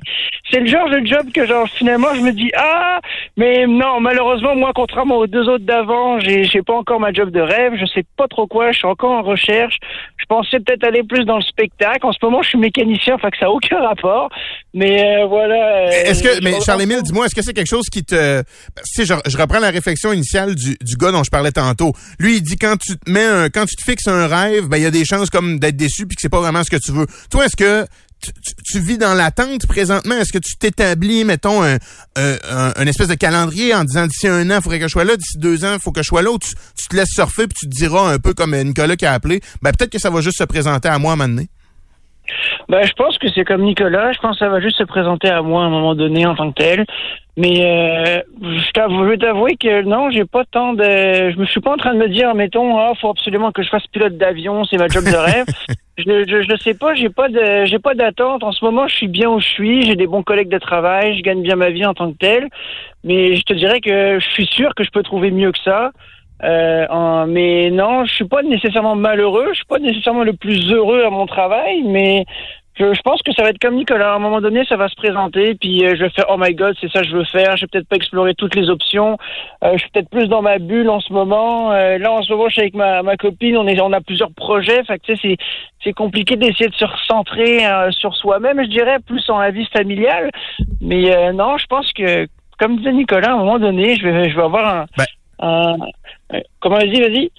c'est le genre de job que genre finalement je me dis ah, mais non, malheureusement moi, contrairement aux deux autres d'avant, j'ai j'ai pas encore ma job de rêve. Je sais pas trop quoi. Je suis encore en recherche. Je pensais peut-être aller plus dans le spectacle. En ce moment, je suis mécanicien, enfin que ça a aucun rapport. Mais euh, voilà. euh, Est-ce que, mais Charles-Émile, dis-moi, est-ce que c'est quelque chose qui te... Si je, je reprends la réflexion initiale du, du gars dont je parlais tantôt. Lui, il dit quand tu te mets un, quand tu te fixes un rêve, ben il y a des chances comme d'être déçu puis que c'est pas vraiment ce que tu veux. Toi, est-ce que tu, vis dans l'attente présentement? Est-ce que tu t'établis, mettons, un, un, espèce de calendrier en disant d'ici un an, il faudrait que je sois là, d'ici deux ans, il faut que je sois là, ou tu, te laisses surfer puis tu te diras un peu comme Nicolas qui a appelé, ben peut-être que ça va juste se présenter à moi à un moment. Ben, je pense que c'est comme Nicolas. Je pense que ça va juste se présenter à moi à un moment donné en tant que tel. Mais euh, je, vais t'avouer que non, j'ai pas tant de. Je me suis pas en train de me dire, mettons, ah, faut absolument que je fasse pilote d'avion, c'est ma job de rêve. je, je, je sais pas, j'ai pas de, j'ai pas d'attente. En ce moment, je suis bien où je suis. J'ai des bons collègues de travail. Je gagne bien ma vie en tant que tel. Mais je te dirais que je suis sûr que je peux trouver mieux que ça. Euh, mais non, je suis pas nécessairement malheureux, je suis pas nécessairement le plus heureux à mon travail, mais je, pense que ça va être comme Nicolas. À un moment donné, ça va se présenter, puis euh, je vais faire oh my god, c'est ça que je veux faire. Je vais peut-être pas explorer toutes les options. Euh, je suis peut-être plus dans ma bulle en ce moment. Euh, là, en ce moment, je suis avec ma, copine. On est, on a plusieurs projets. Fait que c'est c'est compliqué d'essayer de se recentrer sur soi-même. Je dirais plus en la vie familiale. Mais non, je pense que comme disait Nicolas, à un moment donné, je vais je vais avoir un, Ben. Un- euh, comment vas-y, vas-y?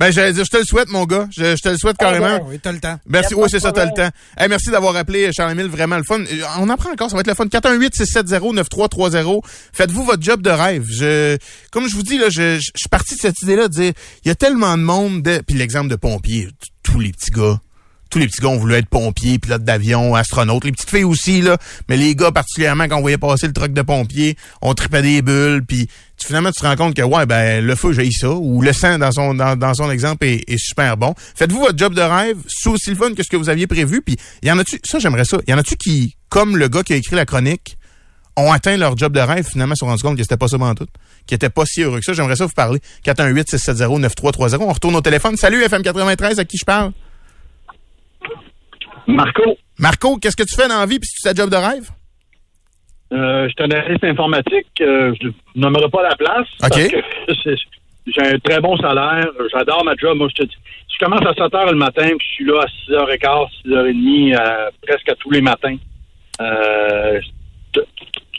Ben, j'allais dire, je te le souhaite, mon gars. Je, je te le souhaite carrément. Ah, ben oui, t'as le temps. Merci. Oui, c'est ça, t'as le temps. Hey, merci d'avoir appelé Charles-Émile, vraiment le fun. Euh, On en prend encore, ça va être le fun. 418-670-9330. Faites-vous votre job de rêve. Je, comme je vous dis, là, je, je, je suis parti de cette idée-là de dire, il y a tellement de monde de, puis l'exemple de pompiers, tous les petits gars. Tous les petits gars ont voulu être pompiers, pilotes d'avion, astronautes. Les petites filles aussi, là. Mais les gars, particulièrement, quand on voyait passer le truck de pompier, on tripait des bulles, puis finalement, tu te rends compte que, ouais, ben, le feu, j'ai ça, ou le sang, dans son, dans, dans son exemple, est, super bon. Faites-vous votre job de rêve, c'est aussi le fun que ce que vous aviez prévu, puis y en a-tu, ça, j'aimerais ça, y en a-tu qui, comme le gars qui a écrit la chronique, ont atteint leur job de rêve, finalement, se sont rendus compte que c'était pas ça en tout, qui était pas si heureux que ça? J'aimerais ça vous parler. 418-670-9330. On retourne au téléphone. Salut, FM93, à qui je parle? Marco, Marco, qu'est-ce que tu fais dans la vie, puis c'est ta job de rêve? euh, je suis un analyste informatique. Euh, je ne nommerai pas la place. OK. J'ai un très bon salaire. J'adore ma job. Moi, je te dis, je commence à 7 heures le matin, puis je suis là à 6h15, 6h30, euh, presque à tous les matins. Euh, c'est-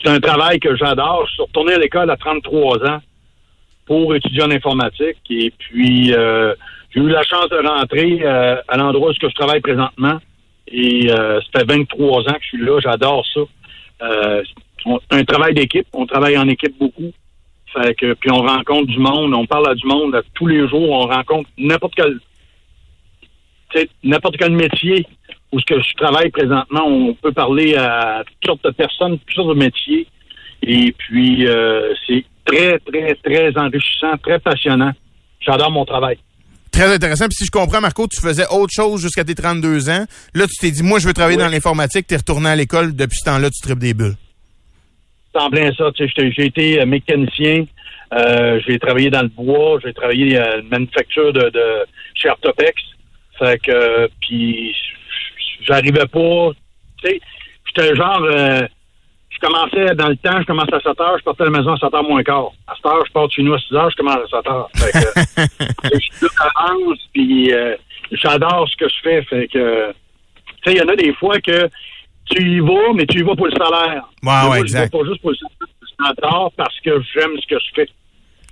c'est un travail que j'adore. Je suis retourné à l'école à 33 ans pour étudier en informatique. Et puis, euh, j'ai eu la chance de rentrer euh, à l'endroit où je travaille présentement. Et euh, ça fait 23 ans que je suis là. J'adore ça. Euh, un travail d'équipe. On travaille en équipe beaucoup. Puis on rencontre du monde. On parle à du monde tous les jours. On rencontre n'importe quel n'importe quel métier où ce que je travaille présentement, on peut parler à toutes sortes de personnes, toutes sortes de métiers. Et puis, euh, c'est très, très, très enrichissant, très passionnant. J'adore mon travail. Très intéressant. Puis si je comprends, Marco, tu faisais autre chose jusqu'à tes 32 ans. Là, tu t'es dit, moi, je veux travailler Oui. dans l'informatique. T'es retourné à l'école. Depuis ce temps-là, tu tripes des bulles. En plein ça. Tu j'ai été euh, mécanicien. Euh, j'ai travaillé dans le bois. J'ai travaillé à une manufacture de, de chez Artopex. Fait que, euh, puis, j'arrivais pas. Tu sais, j'étais genre. euh, je commençais dans le temps, je commençais à 7 heures, je partais à la maison à 7 heures moins quart. À 7 heures, je pars de chez nous à 6 heures, je commence à 7 heures. Fait que, je suis là d'avance, puis euh, j'adore ce que je fais. Fait que, tu sais, il y en a des fois que tu y vas, mais tu y vas pour le salaire. Ouais, Mais ouais, moi, exact. Je vais pas juste pour le salaire, j'adore parce que j'aime ce que je fais.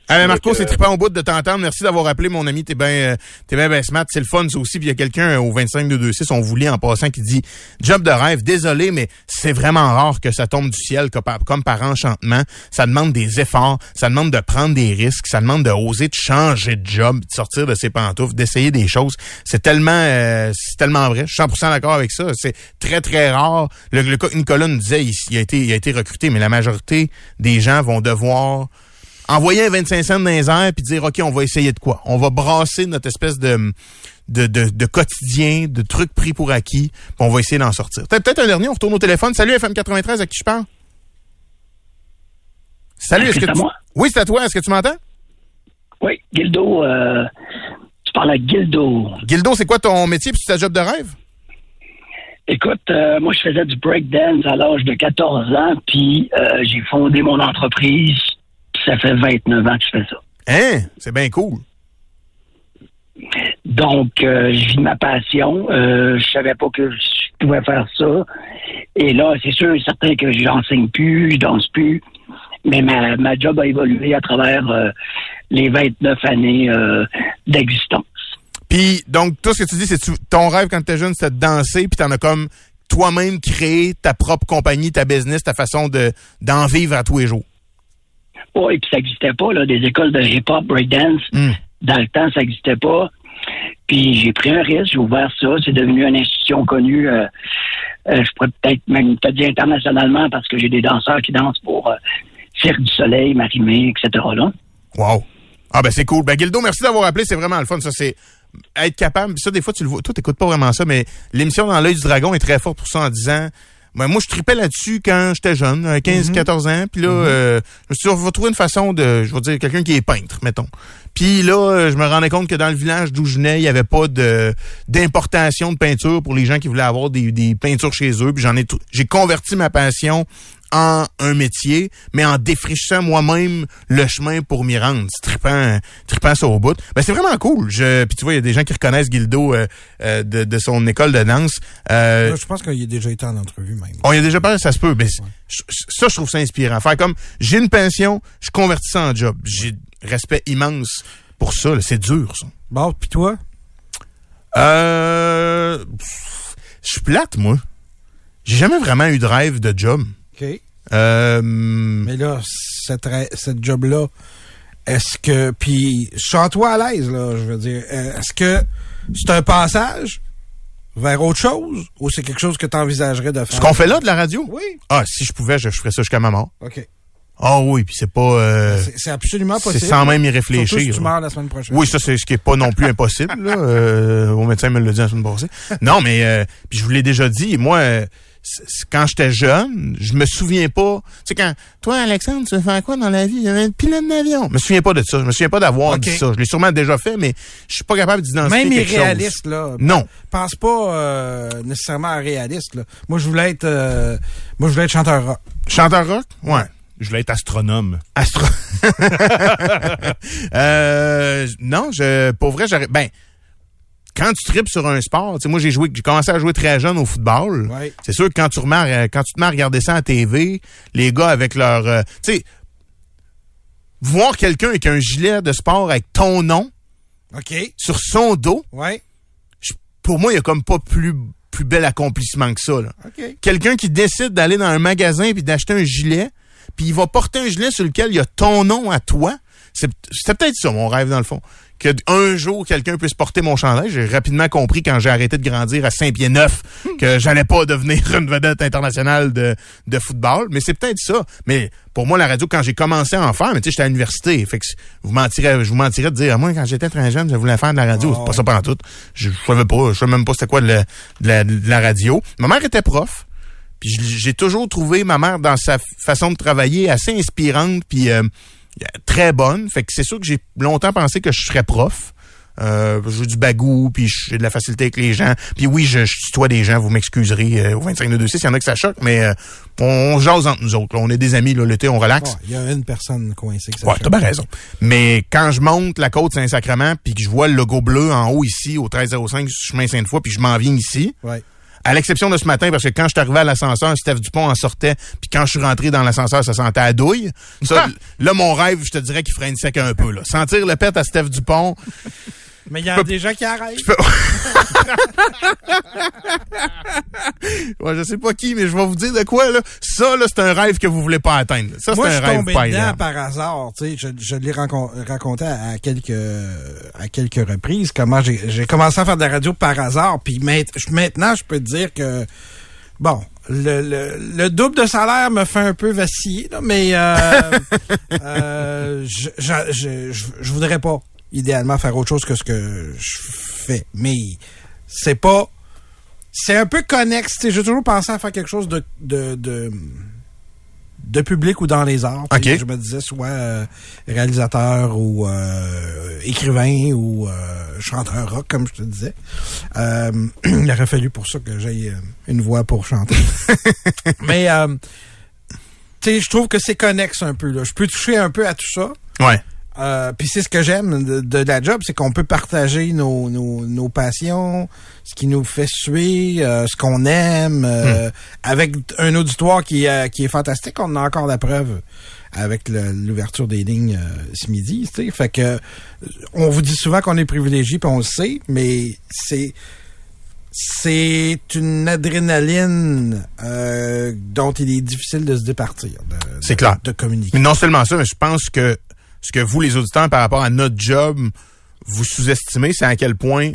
Mais Marco, c'est euh, trippant au bout de t'entendre. Merci d'avoir appelé, mon ami. T'es bien, euh, t'es bien, ben smart. C'est le fun, ça aussi. Puis il y a quelqu'un euh, au 25226, on vous lit en passant, qui dit Job de rêve, désolé, mais c'est vraiment rare que ça tombe du ciel comme par, enchantement. Ça demande des efforts, ça demande de prendre des risques, ça demande de oser de changer de job, de sortir de ses pantoufles, d'essayer des choses. C'est tellement, euh, c'est tellement vrai. Je suis 100% d'accord avec ça. C'est très, très rare. Le, le Nicolas nous disait, il, il a été, il a été recruté, mais la majorité des gens vont devoir envoyer un 25 cents dans les airs puis dire OK, on va essayer de quoi? On va brasser notre espèce de de, de, de quotidien, de trucs pris pour acquis, puis on va essayer d'en sortir. Peut-être un dernier, on retourne au téléphone. Salut FM93, à qui je parle? Salut, est-ce que à tu moi? Oui, c'est à toi, est-ce que tu m'entends? Oui, Gildo, euh, tu parles à Gildo. Gildo, c'est quoi ton métier puis c'est ta job de rêve? Écoute, euh, moi, je faisais du breakdance à l'âge de 14 ans, puis euh, j'ai fondé mon entreprise, ça fait 29 ans que je fais ça. Hein? C'est bien cool. Donc, euh, je vis ma passion. Euh, je savais pas que je pouvais faire ça. Et là, c'est sûr et certain que j'enseigne plus, je danse plus. Mais ma, ma job a évolué à travers euh, les 29 années euh, d'existence. Puis, donc, tout ce que tu dis, c'est tu- ton rêve quand t'étais jeune, c'était de danser, puis t'en as comme toi-même créé ta propre compagnie, ta business, ta façon de d'en vivre à tous les jours? Oui, puis ça n'existait pas, là, des écoles de hip-hop, breakdance. Hmm. Dans le temps, ça n'existait pas. Puis j'ai pris un risque, j'ai ouvert ça. C'est devenu une institution connue. euh, euh, je pourrais peut-être même te dire internationalement parce que j'ai des danseurs qui dansent pour euh, Cirque du Soleil, Marimé, etc. Là. Wow. Ah ben c'est cool. Ben Gildo, merci d'avoir appelé, c'est vraiment le fun. Ça, c'est être capable. Ça, des fois, tu le vois. Toi, t'écoutes pas vraiment ça, mais l'émission dans l'œil du dragon est très forte pour ça en disant. Ben, moi, je tripais là-dessus quand j'étais jeune, à 15, 14 ans. Puis là, euh, je me suis dit, on va trouver une façon de, je vais dire, quelqu'un qui est peintre, mettons. Puis là, euh, je me rendais compte que dans le village d'où je venais, il y avait pas de d'importation de peinture pour les gens qui voulaient avoir des, des peintures chez eux. Puis j'en ai, j'ai converti ma passion en un métier, mais en défrichant moi-même le chemin pour m'y rendre. C'est trippant, trippant ça au bout. Ben, c'est vraiment cool. Je, puis tu vois, il y a des gens qui reconnaissent Gildo euh, euh, de, de son école de danse. Euh, Là, je pense qu'il a déjà été en entrevue même. on y a déjà parlé, ça se peut. Mais ça, je trouve ça inspirant. Faire comme, j'ai une pension, je convertis ça en job. J'ai respect immense pour ça. C'est dur, ça. Bon, puis toi? Euh, je suis plate, moi. J'ai jamais vraiment eu de rêve de job. OK. Euh, Mais là, cette, cette job-là, est-ce que... Puis, chante-toi à l'aise, là, je veux dire. Euh, Est-ce que c'est un passage vers autre chose ou c'est quelque chose que tu envisagerais de faire? ce qu'on fait là de la radio? Oui. Ah, si je pouvais, je, je ferais ça jusqu'à ma mort. OK. Ah oui, puis c'est pas... euh, C'est- C'est absolument c'est possible. sans même y réfléchir. si tu meurs la semaine prochaine. Oui, ça, c'est ce qui est pas non plus impossible. Là. Euh, mon médecin me l'a dit la semaine passée. Non, mais euh, puis je vous l'ai déjà dit, moi, euh, quand j'étais jeune, je me souviens pas. Tu sais, quand toi, Alexandre, tu veux faire quoi dans la vie? Un pilote d'avion. Je me souviens pas de ça. Je me souviens pas d'avoir dit ça. Je l'ai sûrement déjà fait, mais je suis pas capable d'identifier Même quelque chose. irréaliste, là. Non. Pense pas euh, nécessairement à réaliste, là. Moi, je voulais être... moi, je voulais être chanteur rock. Chanteur rock? Ouais. Je voulais être astronome. Astro. euh, non, je, pour vrai, j'aurais, ben, quand tu tripes sur un sport, tu sais, moi, j'ai joué, j'ai commencé à jouer très jeune au football. Ouais. C'est sûr que quand tu remets, quand tu te mets à regarder ça à TV, les gars avec leur, euh, tu sais, voir quelqu'un avec un gilet de sport avec ton nom OK. sur son dos, Ouais. pour moi, il y a comme pas plus, plus bel accomplissement que ça, là. OK. Quelqu'un qui décide d'aller dans un magasin puis d'acheter un gilet, puis il va porter un gilet sur lequel il y a ton nom à toi. C'est c'était peut-être ça mon rêve dans le fond. Que un jour quelqu'un puisse porter mon chandail. J'ai rapidement compris quand j'ai arrêté de grandir à Saint-Pied neuf que j'allais pas devenir une vedette internationale de, de football. Mais c'est peut-être ça. Mais pour moi, la radio, quand j'ai commencé à en faire, mais tu sais, j'étais à l'université. Fait que vous mentirez, je vous mentirais de dire, moi, quand j'étais très jeune, je voulais faire de la radio. C'est pas ça pendant tout. Je, je savais pas, je savais même pas c'était quoi de la, de la- de la radio. Ma mère était prof. Puis j'ai toujours trouvé ma mère dans sa façon de travailler assez inspirante puis euh, très bonne. Fait que c'est sûr que j'ai longtemps pensé que je serais prof. Euh, je joue du bagou, puis j'ai de la facilité avec les gens. Puis oui, je, je tutoie des gens, vous m'excuserez. Euh, au 25 2 6 il y en a que ça choque, mais euh, on, on jase entre nous autres. là. On est des amis, là, l'été, on relaxe. Ouais, Il y a une personne coincée que ça Ouais, t'as bien raison. Mais quand je monte la côte Saint-Sacrement, puis que je vois le logo bleu en haut ici, au 1305 chemin Sainte-Foy, puis je m'en viens ici, Ouais. À l'exception de ce matin, parce que quand je suis arrivé à l'ascenseur, Steph Dupont en sortait, puis quand je suis rentré dans l'ascenseur, ça sentait à douille. Ça, là, mon rêve, je te dirais qu'il freine sec un peu. Là. Sentir le pet à Steph Dupont, Mais il y a des gens qui arrêtent. ouais, je sais pas qui, mais je vais vous dire de quoi, là. Ça, là, c'est un rêve que vous voulez pas atteindre. Ça, c'est un rêve tombé pas dedans par hasard. Tu sais, je, je l'ai raconté à, quelques à quelques reprises comment j'ai commencé à faire de la radio par hasard. Puis maintenant, je peux te dire que bon, le, le, le double de salaire me fait un peu vaciller, là, mais euh, euh, je, je, je, je- je voudrais pas idéalement faire autre chose que ce que je fais. Mais c'est pas c'est un peu connexe. J'ai toujours pensé à faire quelque chose de, de, de de public ou dans les arts. Je me disais soit euh, réalisateur ou euh, écrivain ou euh, chanteur rock, comme je te disais. Il aurait fallu pour ça que j'aie une voix pour chanter. Mais tu sais, je trouve que c'est connexe un peu. Là. Je peux toucher un peu à tout ça. Ouais. Euh, Puis c'est ce que j'aime de, de la job, c'est qu'on peut partager nos, nos, nos passions, ce qui nous fait suer, euh, ce qu'on aime, euh, avec un auditoire qui, euh, qui est fantastique. On a encore la preuve avec l'ouverture des lignes euh, ce midi. tu sais. Fait que on vous dit souvent qu'on est privilégié, puis on le sait, mais c'est c'est une adrénaline euh, dont il est difficile de se départir. C'est clair. De communiquer. Mais non seulement ça, mais je pense que ce que vous, les auditeurs, par rapport à notre job, vous sous-estimez, c'est à quel point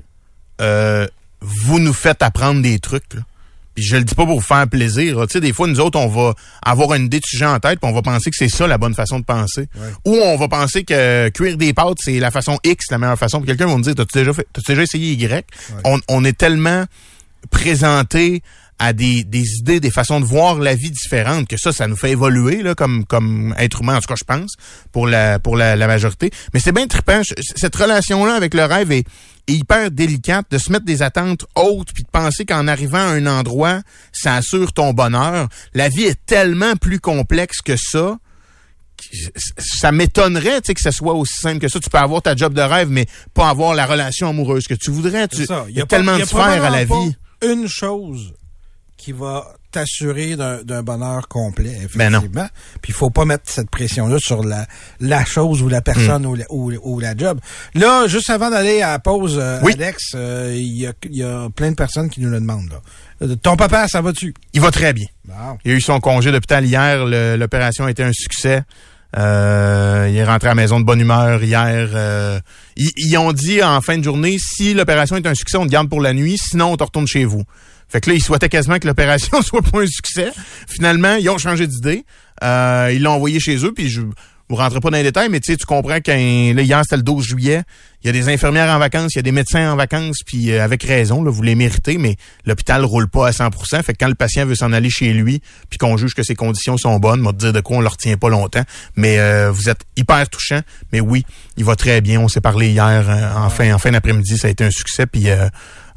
euh, vous nous faites apprendre des trucs. Là. Puis je le dis pas pour vous faire plaisir. Tu sais, des fois, nous autres, on va avoir une idée de sujet en tête, puis on va penser que c'est ça la bonne façon de penser. Ou on va penser que cuire des pâtes, c'est la façon X, la meilleure façon. Puis quelqu'un va me dire, t'as-tu déjà fait, t'as-tu déjà essayé Y? On, on est tellement présenté à des, des idées, des façons de voir la vie différentes, que ça, ça nous fait évoluer là, comme, comme être humain, en tout cas, je pense, pour la, pour la, la majorité. Mais c'est bien trippant. Cette relation-là avec le rêve est, est hyper délicate, de se mettre des attentes hautes, puis de penser qu'en arrivant à un endroit, ça assure ton bonheur. La vie est tellement plus complexe que ça ça m'étonnerait tu sais, que ce soit aussi simple que ça. Tu peux avoir ta job de rêve, mais pas avoir la relation amoureuse que tu voudrais. Tu, C'est ça. il y a, pas- tellement de sphères à la vie. Une chose qui va t'assurer d'un bonheur complet, Ben non. effectivement. Puis il faut pas mettre cette pression-là sur la, la chose ou la personne Hmm. ou, la, ou, ou la job. Là, juste avant d'aller à la pause, euh, Oui. Alex, euh, il y, a, il y a plein de personnes qui nous le demandent. Là. Euh, Ton papa, ça va-tu? Il va très bien. Il a eu son congé d'hôpital hier. L'opération a été un succès. Euh, il est rentré à la maison de bonne humeur hier. Euh, ils, ils ont dit en fin de journée, si l'opération est un succès, on te garde pour la nuit, sinon on te retourne chez vous. Fait que là, ils souhaitaient quasiment que l'opération soit pas un succès. Finalement, ils ont changé d'idée. Euh, ils l'ont envoyé chez eux, puis je vous rentrez pas dans les détails, mais tu sais, tu comprends qu'un là, hier, c'était le 12 juillet. Il y a des infirmières en vacances, il y a des médecins en vacances, puis euh, avec raison, là, vous les méritez, mais l'hôpital roule pas à 100% Fait que quand le patient veut s'en aller chez lui, puis qu'on juge que ses conditions sont bonnes, on va te dire de quoi on le retient pas longtemps. Mais euh, vous êtes hyper touchant. Mais oui, il va très bien. On s'est parlé hier euh, en fin, en fin d'après-midi, ça a été un succès. Puis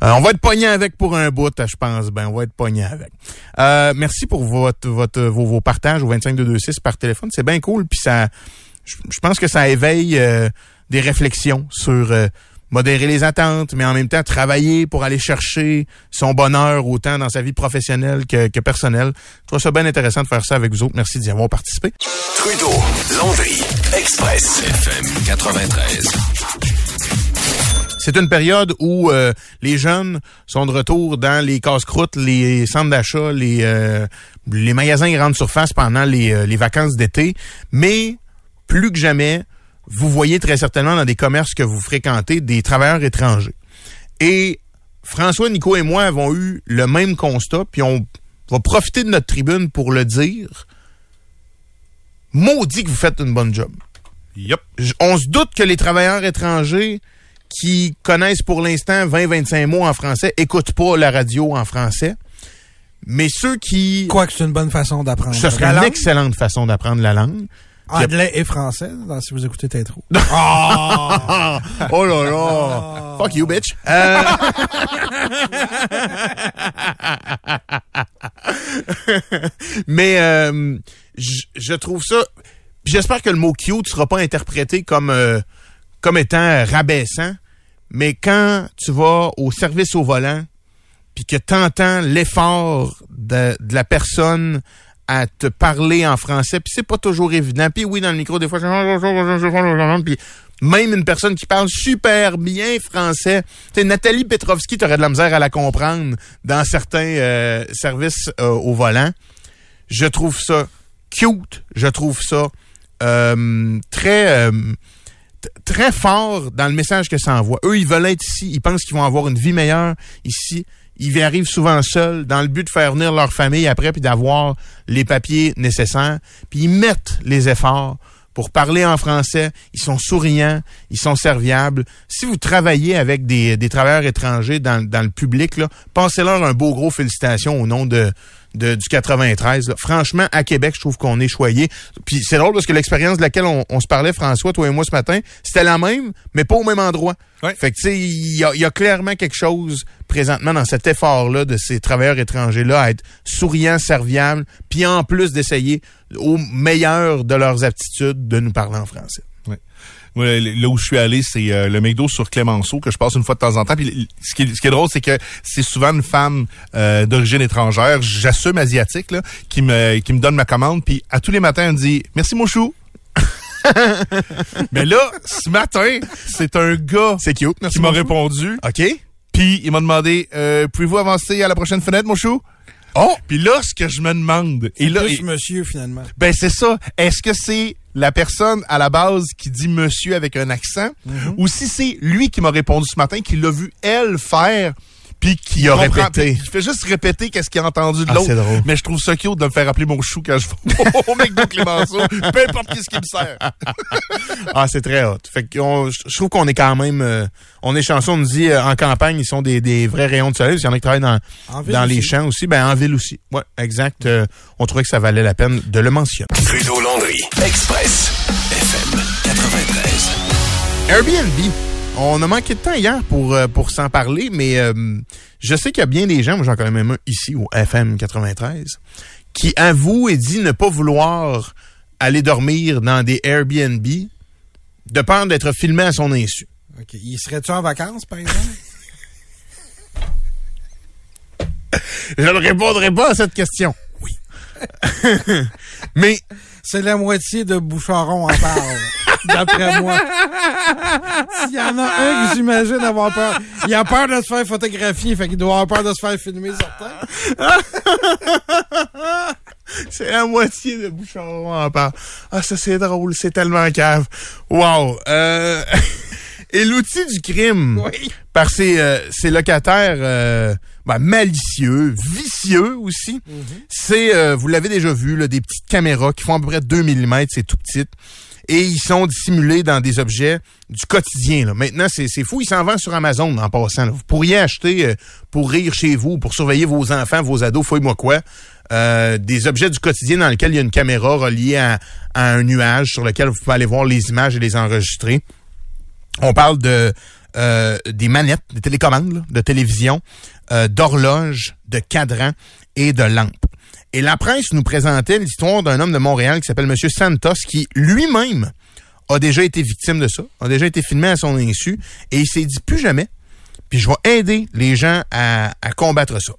euh, on va être pogné avec pour un bout, je pense. Ben, on va être pogné avec. Euh, merci pour votre, votre, vos, vos partages au 25226 par téléphone. C'est bien cool. Puis ça, je, pense que ça éveille euh, des réflexions sur euh, modérer les attentes, mais en même temps travailler pour aller chercher son bonheur autant dans sa vie professionnelle que, que personnelle. Je trouve ça bien intéressant de faire ça avec vous autres. Merci d'y avoir participé. Trudeau, Landry, Express, FM 93. C'est une période où euh, les jeunes sont de retour dans les casse-croûtes, les centres d'achat, les, euh, les magasins grandes surfaces pendant les, euh, les vacances d'été. Mais plus que jamais, vous voyez très certainement dans des commerces que vous fréquentez des travailleurs étrangers. Et François, Nico et moi avons eu le même constat, puis on va profiter de notre tribune pour le dire. Maudit que vous faites une bonne job. Yup. J- On se doute que les travailleurs étrangers qui connaissent pour l'instant 20-25 mots en français écoutent pas la radio en français. Mais ceux qui... Quoi que c'est une bonne façon d'apprendre. Ce serait la une langue, excellente façon d'apprendre la langue. Anglais et français, dans- si vous écoutez Tétro. Ah! oh là là! Fuck you, bitch! Euh, Mais euh, je trouve ça... J'espère que le mot cute sera pas interprété comme, euh, comme étant rabaissant, mais quand tu vas au service au volant, puis que tu entends l'effort de, la personne à te parler en français, puis c'est pas toujours évident. Puis oui, dans le micro, des fois. Puis même une personne qui parle super bien français, sais, Nathalie Petrovski, t'aurais de la misère à la comprendre dans certains euh, services euh, au volant. Je trouve ça cute, je trouve ça euh, très... très fort dans le message que ça envoie. Eux, ils veulent être ici. Ils pensent qu'ils vont avoir une vie meilleure ici. Ils arrivent souvent seuls dans le but de faire venir leur famille après puis d'avoir les papiers nécessaires. Puis ils mettent les efforts pour parler en français. Ils sont souriants, ils sont serviables. Si vous travaillez avec des, travailleurs étrangers dans, le public, là, passez-leur un beau gros félicitations au nom de, de, du 93. là. Franchement, à Québec, je trouve qu'on est choyé. Puis c'est drôle parce que l'expérience de laquelle on, on se parlait, François, toi et moi ce matin, c'était la même, mais pas au même endroit. Ouais. Fait que tu sais, il y a, il y a clairement quelque chose présentement dans cet effort-là de ces travailleurs étrangers-là à être souriants, serviables, puis en plus d'essayer au meilleur de leurs aptitudes de nous parler en français. Moi, là où je suis allé, c'est euh, le McDo sur Clémenceau que je passe une fois de temps en temps. Puis ce qui est, ce qui est drôle, c'est que c'est souvent une femme euh, d'origine étrangère, j'assume asiatique, là, qui me qui me donne ma commande. Puis à tous les matins, elle me dit merci mon chou. Mais là, ce matin, c'est un gars C'est cute, merci. qui m'a répondu. OK? Puis il m'a demandé euh, pouvez-vous avancer à la prochaine fenêtre, mon chou? Oh! Puis là, ce que je me demande, et là, Plus et- monsieur, finalement. ben c'est ça. Est-ce que c'est la personne à la base qui dit monsieur avec un accent, ou si c'est lui qui m'a répondu ce matin, qui l'a vu elle faire, puis qui a répété. qui fait juste répéter qu'est-ce qu'il a entendu de Ah, l'autre. c'est drôle. Mais je trouve ça cute de me faire appeler mon chou quand je vais au McDo Clémenceau, peu importe qu'est-ce qui me sert. Ah, c'est très hot. Fait que je je trouve qu'on est quand même, euh, on est chanceux. On nous dit euh, en campagne, ils sont des, des vrais rayons de soleil. Il y en a qui travaillent dans, dans les champs aussi. Ben en ville aussi. Ouais, exact. Euh, on trouvait que ça valait la peine de le mentionner. Trudeau Landry. Express. FM 93. Airbnb. On a manqué de temps hier pour, euh, pour s'en parler, mais euh, je sais qu'il y a bien des gens, moi j'en connais même un ici au FM 93, qui avouent et dit ne pas vouloir aller dormir dans des Airbnb de peur d'être filmé à son insu. OK. Il serait-tu en vacances, par exemple? Je ne répondrai pas à cette question. Oui. mais C'est la moitié de Boucharon en parle, d'après moi. S'il y en a un que j'imagine avoir peur, il a peur de se faire photographier, fait qu'il doit avoir peur de se faire filmer, certain. c'est la moitié de Bouchon en parle. Ah, ça c'est drôle, c'est tellement cave. Wow. Euh, et l'outil du crime Oui. par ses, euh, ses locataires euh, ben, malicieux, vicieux aussi, c'est, euh, vous l'avez déjà vu, là, des petites caméras qui font à peu près 2 mm, c'est tout petit. Et ils sont dissimulés dans des objets du quotidien. Maintenant, c'est fou. Ils s'en vendent sur Amazon en passant. là. Vous pourriez acheter euh, pour rire chez vous, pour surveiller vos enfants, vos ados, fouille-moi quoi, euh, des objets du quotidien dans lesquels il y a une caméra reliée à, un nuage sur lequel vous pouvez aller voir les images et les enregistrer. On parle de euh, des manettes, des télécommandes, de télévision, euh, d'horloges, de cadrans et de lampes. Et la presse nous présentait l'histoire d'un homme de Montréal qui s'appelle Monsieur Santos, qui lui-même a déjà été victime de ça, a déjà été filmé à son insu, et il s'est dit plus jamais, puis je vais aider les gens à, combattre ça.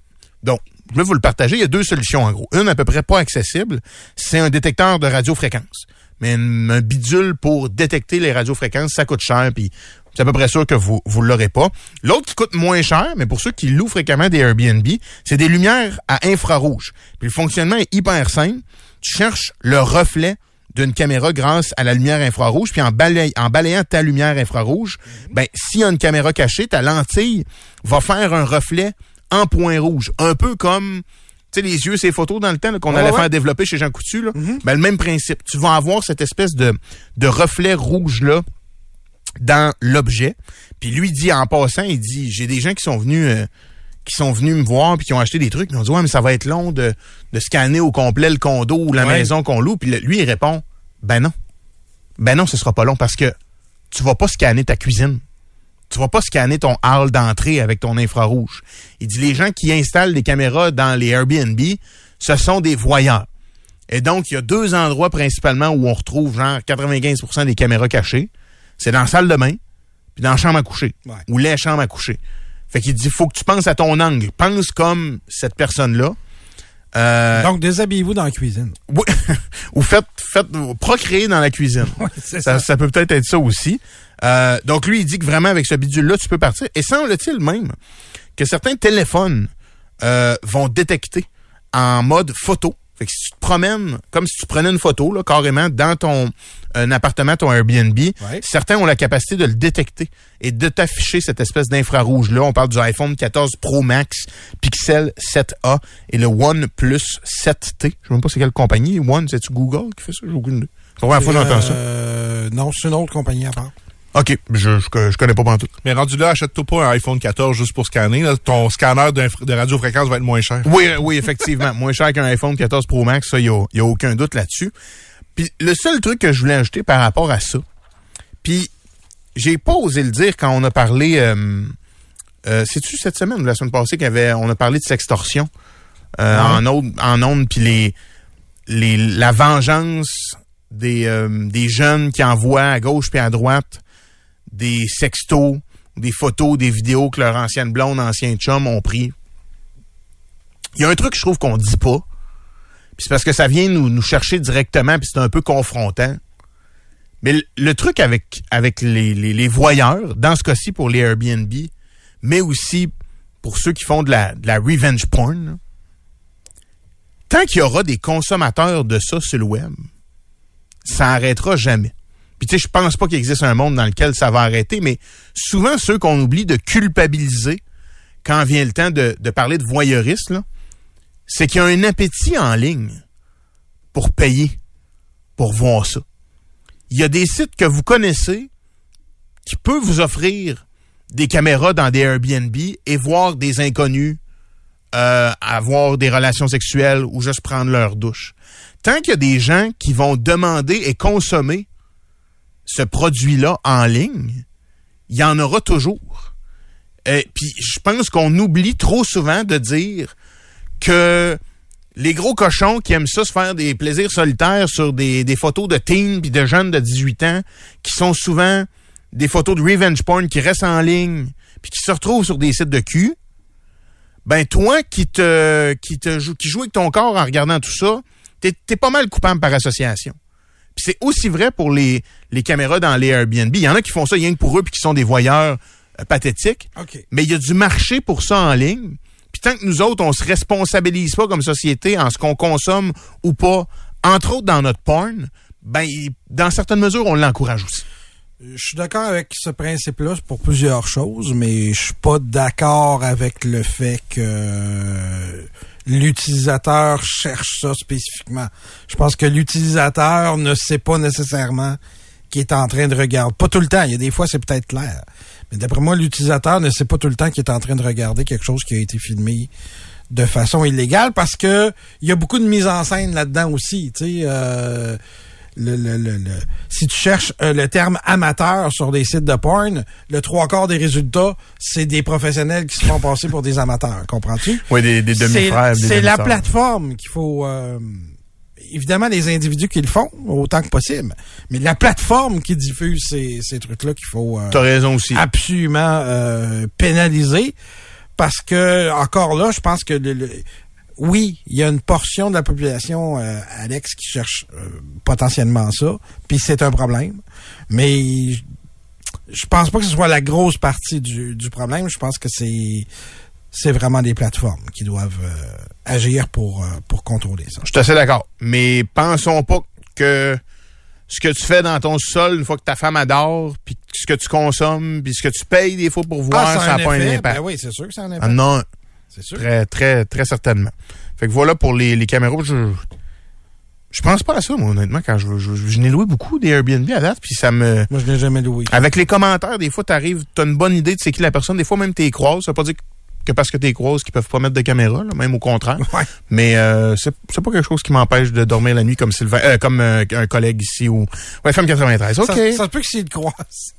Donc, je vais vous le partager. Il y a deux solutions en gros. Une à peu près pas accessible, c'est un détecteur de radiofréquence. Mais un, un bidule pour détecter les radiofréquences, ça coûte cher, puis c'est à peu près sûr que vous vous l'aurez pas. L'autre qui coûte moins cher, mais pour ceux qui louent fréquemment des Airbnb, c'est des lumières à infrarouge. Puis le fonctionnement est hyper simple. Tu cherches le reflet d'une caméra grâce à la lumière infrarouge, puis en, balay- en balayant ta lumière infrarouge, ben s'il y a une caméra cachée, ta lentille va faire un reflet en point rouge, un peu comme tu sais, les yeux, ces photos dans le temps qu'on allait ouais. faire développer chez Jean Coutu, là, ben, le même principe. Tu vas avoir cette espèce de, de reflet rouge-là dans l'objet. Puis lui dit, en passant, il dit, j'ai des gens qui sont venus... euh, qui sont venus me voir puis qui ont acheté des trucs, ils ont dit ouais mais ça va être long de, de scanner au complet le condo ou la Ouais. maison qu'on loue. Puis le- lui il répond ben non, ben non ce sera pas long parce que tu vas pas scanner ta cuisine, tu vas pas scanner ton hall d'entrée avec ton infrarouge. Il dit les gens qui installent des caméras dans les Airbnb, ce sont des voyeurs. Et donc il y a deux endroits principalement où on retrouve genre 95% des caméras cachées. C'est dans la salle de bain puis dans la chambre à coucher Ouais. ou les chambres à coucher. Fait qu'il dit faut que tu penses à ton angle, pense comme cette personne-là. Euh, Donc, déshabillez-vous dans la cuisine. oui. ou faites, faites procréer dans la cuisine. ça peut peut-être être ça aussi. Euh, donc lui, il dit que vraiment avec ce bidule-là, tu peux partir. Et semble-t-il même que certains téléphones euh, vont détecter en mode photo. Fait que si tu te promènes comme si tu prenais une photo, là, carrément, dans ton un appartement, ton Airbnb, Ouais. certains ont la capacité de le détecter et de t'afficher cette espèce d'infrarouge-là. On parle du iPhone 14 Pro Max, Pixel 7A et le OnePlus 7T. Je sais même pas c'est quelle compagnie. One, c'est-tu Google qui fait ça? J'ai aucune idée. La première fois que j'entends ça. Euh, non, c'est une autre compagnie à part. OK, je, je, je connais pas tout. Mais rendu là, achète-toi pas un iPhone 14 juste pour scanner. là. Ton scanner de radiofréquence va être moins cher. Oui, oui, effectivement. Moins cher qu'un iPhone 14 Pro Max, ça, il n'y a, aucun doute là-dessus. Puis le seul truc que je voulais ajouter par rapport à ça, puis j'ai pas osé le dire quand on a parlé, euh, euh, c'est-tu cette semaine ou la semaine passée qu'on on a parlé de sextorsion euh, en ondes, en puis les, les, la vengeance des, euh, des jeunes qui envoient à gauche puis à droite des sextos, des photos, des vidéos que leur ancienne blonde, ancien chum ont pris. Il y a un truc que je trouve qu'on dit pas. Puis c'est parce que ça vient nous, chercher directement, puis c'est un peu confrontant. Mais le, truc avec, avec les, voyeurs, dans ce cas-ci pour les Airbnb, mais aussi pour ceux qui font de la, revenge porn, tant qu'il y aura des consommateurs de ça sur le web, ça arrêtera jamais. Puis tu sais, je pense pas qu'il existe un monde dans lequel ça va arrêter, mais souvent ceux qu'on oublie de culpabiliser quand vient le temps de, parler de voyeurisme, c'est qu'il y a un appétit en ligne pour payer, pour voir ça. Il y a des sites que vous connaissez qui peuvent vous offrir des caméras dans des Airbnb et voir des inconnus euh, avoir des relations sexuelles ou juste prendre leur douche. Tant qu'il y a des gens qui vont demander et consommer ce produit-là en ligne, il y en aura toujours. Puis je pense qu'on oublie trop souvent de dire que les gros cochons qui aiment ça se faire des plaisirs solitaires sur des, photos de teens puis de jeunes de 18 ans, qui sont souvent des photos de revenge porn qui restent en ligne puis qui se retrouvent sur des sites de cul, ben toi qui te qui te qui avec ton corps en regardant tout ça, t'es es pas mal coupable par association. Puis c'est aussi vrai pour les les caméras dans les Airbnb. Il y en a qui font ça rien que pour eux puis qui sont des voyeurs euh, pathétiques. Mais il y a du marché pour ça en ligne. Puis tant que nous autres, on se responsabilise pas comme société en ce qu'on consomme ou pas, entre autres dans notre porn, ben dans certaines mesures, on l'encourage aussi. Je suis d'accord avec ce principe-là pour plusieurs choses, mais je suis pas d'accord avec le fait que l'utilisateur cherche ça spécifiquement. Je pense que l'utilisateur ne sait pas nécessairement qu'il est en train de regarder. Pas tout le temps. Il y a des fois, c'est peut-être clair. Mais d'après moi, l'utilisateur ne sait pas tout le temps qu'il est en train de regarder quelque chose qui a été filmé de façon illégale parce que il y a beaucoup de mise en scène là-dedans aussi. Tu sais, euh, le, le, le, le- si tu cherches euh, le terme amateur sur des sites de porn, le trois quarts des résultats, c'est des professionnels qui se font passer pour des amateurs. Comprends-tu? Oui, des, des demi-frères. C'est la plateforme qu'il faut. euh, évidemment, les individus qui le font autant que possible, mais la plateforme qui diffuse ces, ces trucs-là qu'il faut euh, T'as raison aussi. absolument euh, pénaliser parce que encore là, je pense que le- le- oui, il y a une portion de la population, euh, Alex, qui cherche euh, potentiellement ça, puis c'est un problème. Mais je- pense pas que ce soit la grosse partie du, du problème. Je pense que c'est c'est vraiment des plateformes qui doivent euh, agir pour euh, pour contrôler ça. Je suis assez d'accord. Mais pensons pas que ce que tu fais dans ton sol, une fois que ta femme adore, puis ce que tu consommes, puis ce que tu payes des fois pour voir, ça a n'a pas un impact. Ben oui, c'est sûr que ça a un Ah impact. non, c'est sûr. très, très, très certainement. Fait que voilà pour les, les caméras. Je, je pense pas à ça, moi, honnêtement, quand je, je, je n'ai loué beaucoup des Airbnb à date, puis ça me... Moi, je l'ai jamais loué. Avec les commentaires, des fois, t'arrives, t'as une bonne idée de c'est qui la personne. Des fois, même t'es croises. Ça veut pas dire que parce que t'es croises qu'ils peuvent pas mettre de caméra, là, même au contraire. Ouais. Mais euh, c'est c'est pas quelque chose qui m'empêche de dormir la nuit comme Sylvain, euh, comme euh, un collègue ici ou ouais, femme 93. OK. Ça, ça se peut que s'il te croise.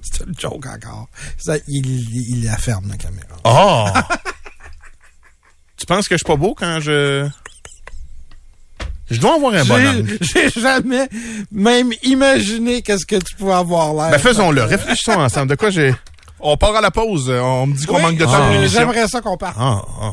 C'est une joke encore. Ça, il, il, il la ferme, la caméra. Oh! tu penses que je suis pas beau quand je Je dois avoir un bonhomme. J'ai j'ai jamais même imaginé qu'est-ce que tu pouvais avoir l'air. Ben faisons-le, réfléchissons ensemble. De quoi j'ai On part à la pause. On me dit qu'on Oui, manque de temps Ah. J'aimerais ça qu'on parte. Ah, ah.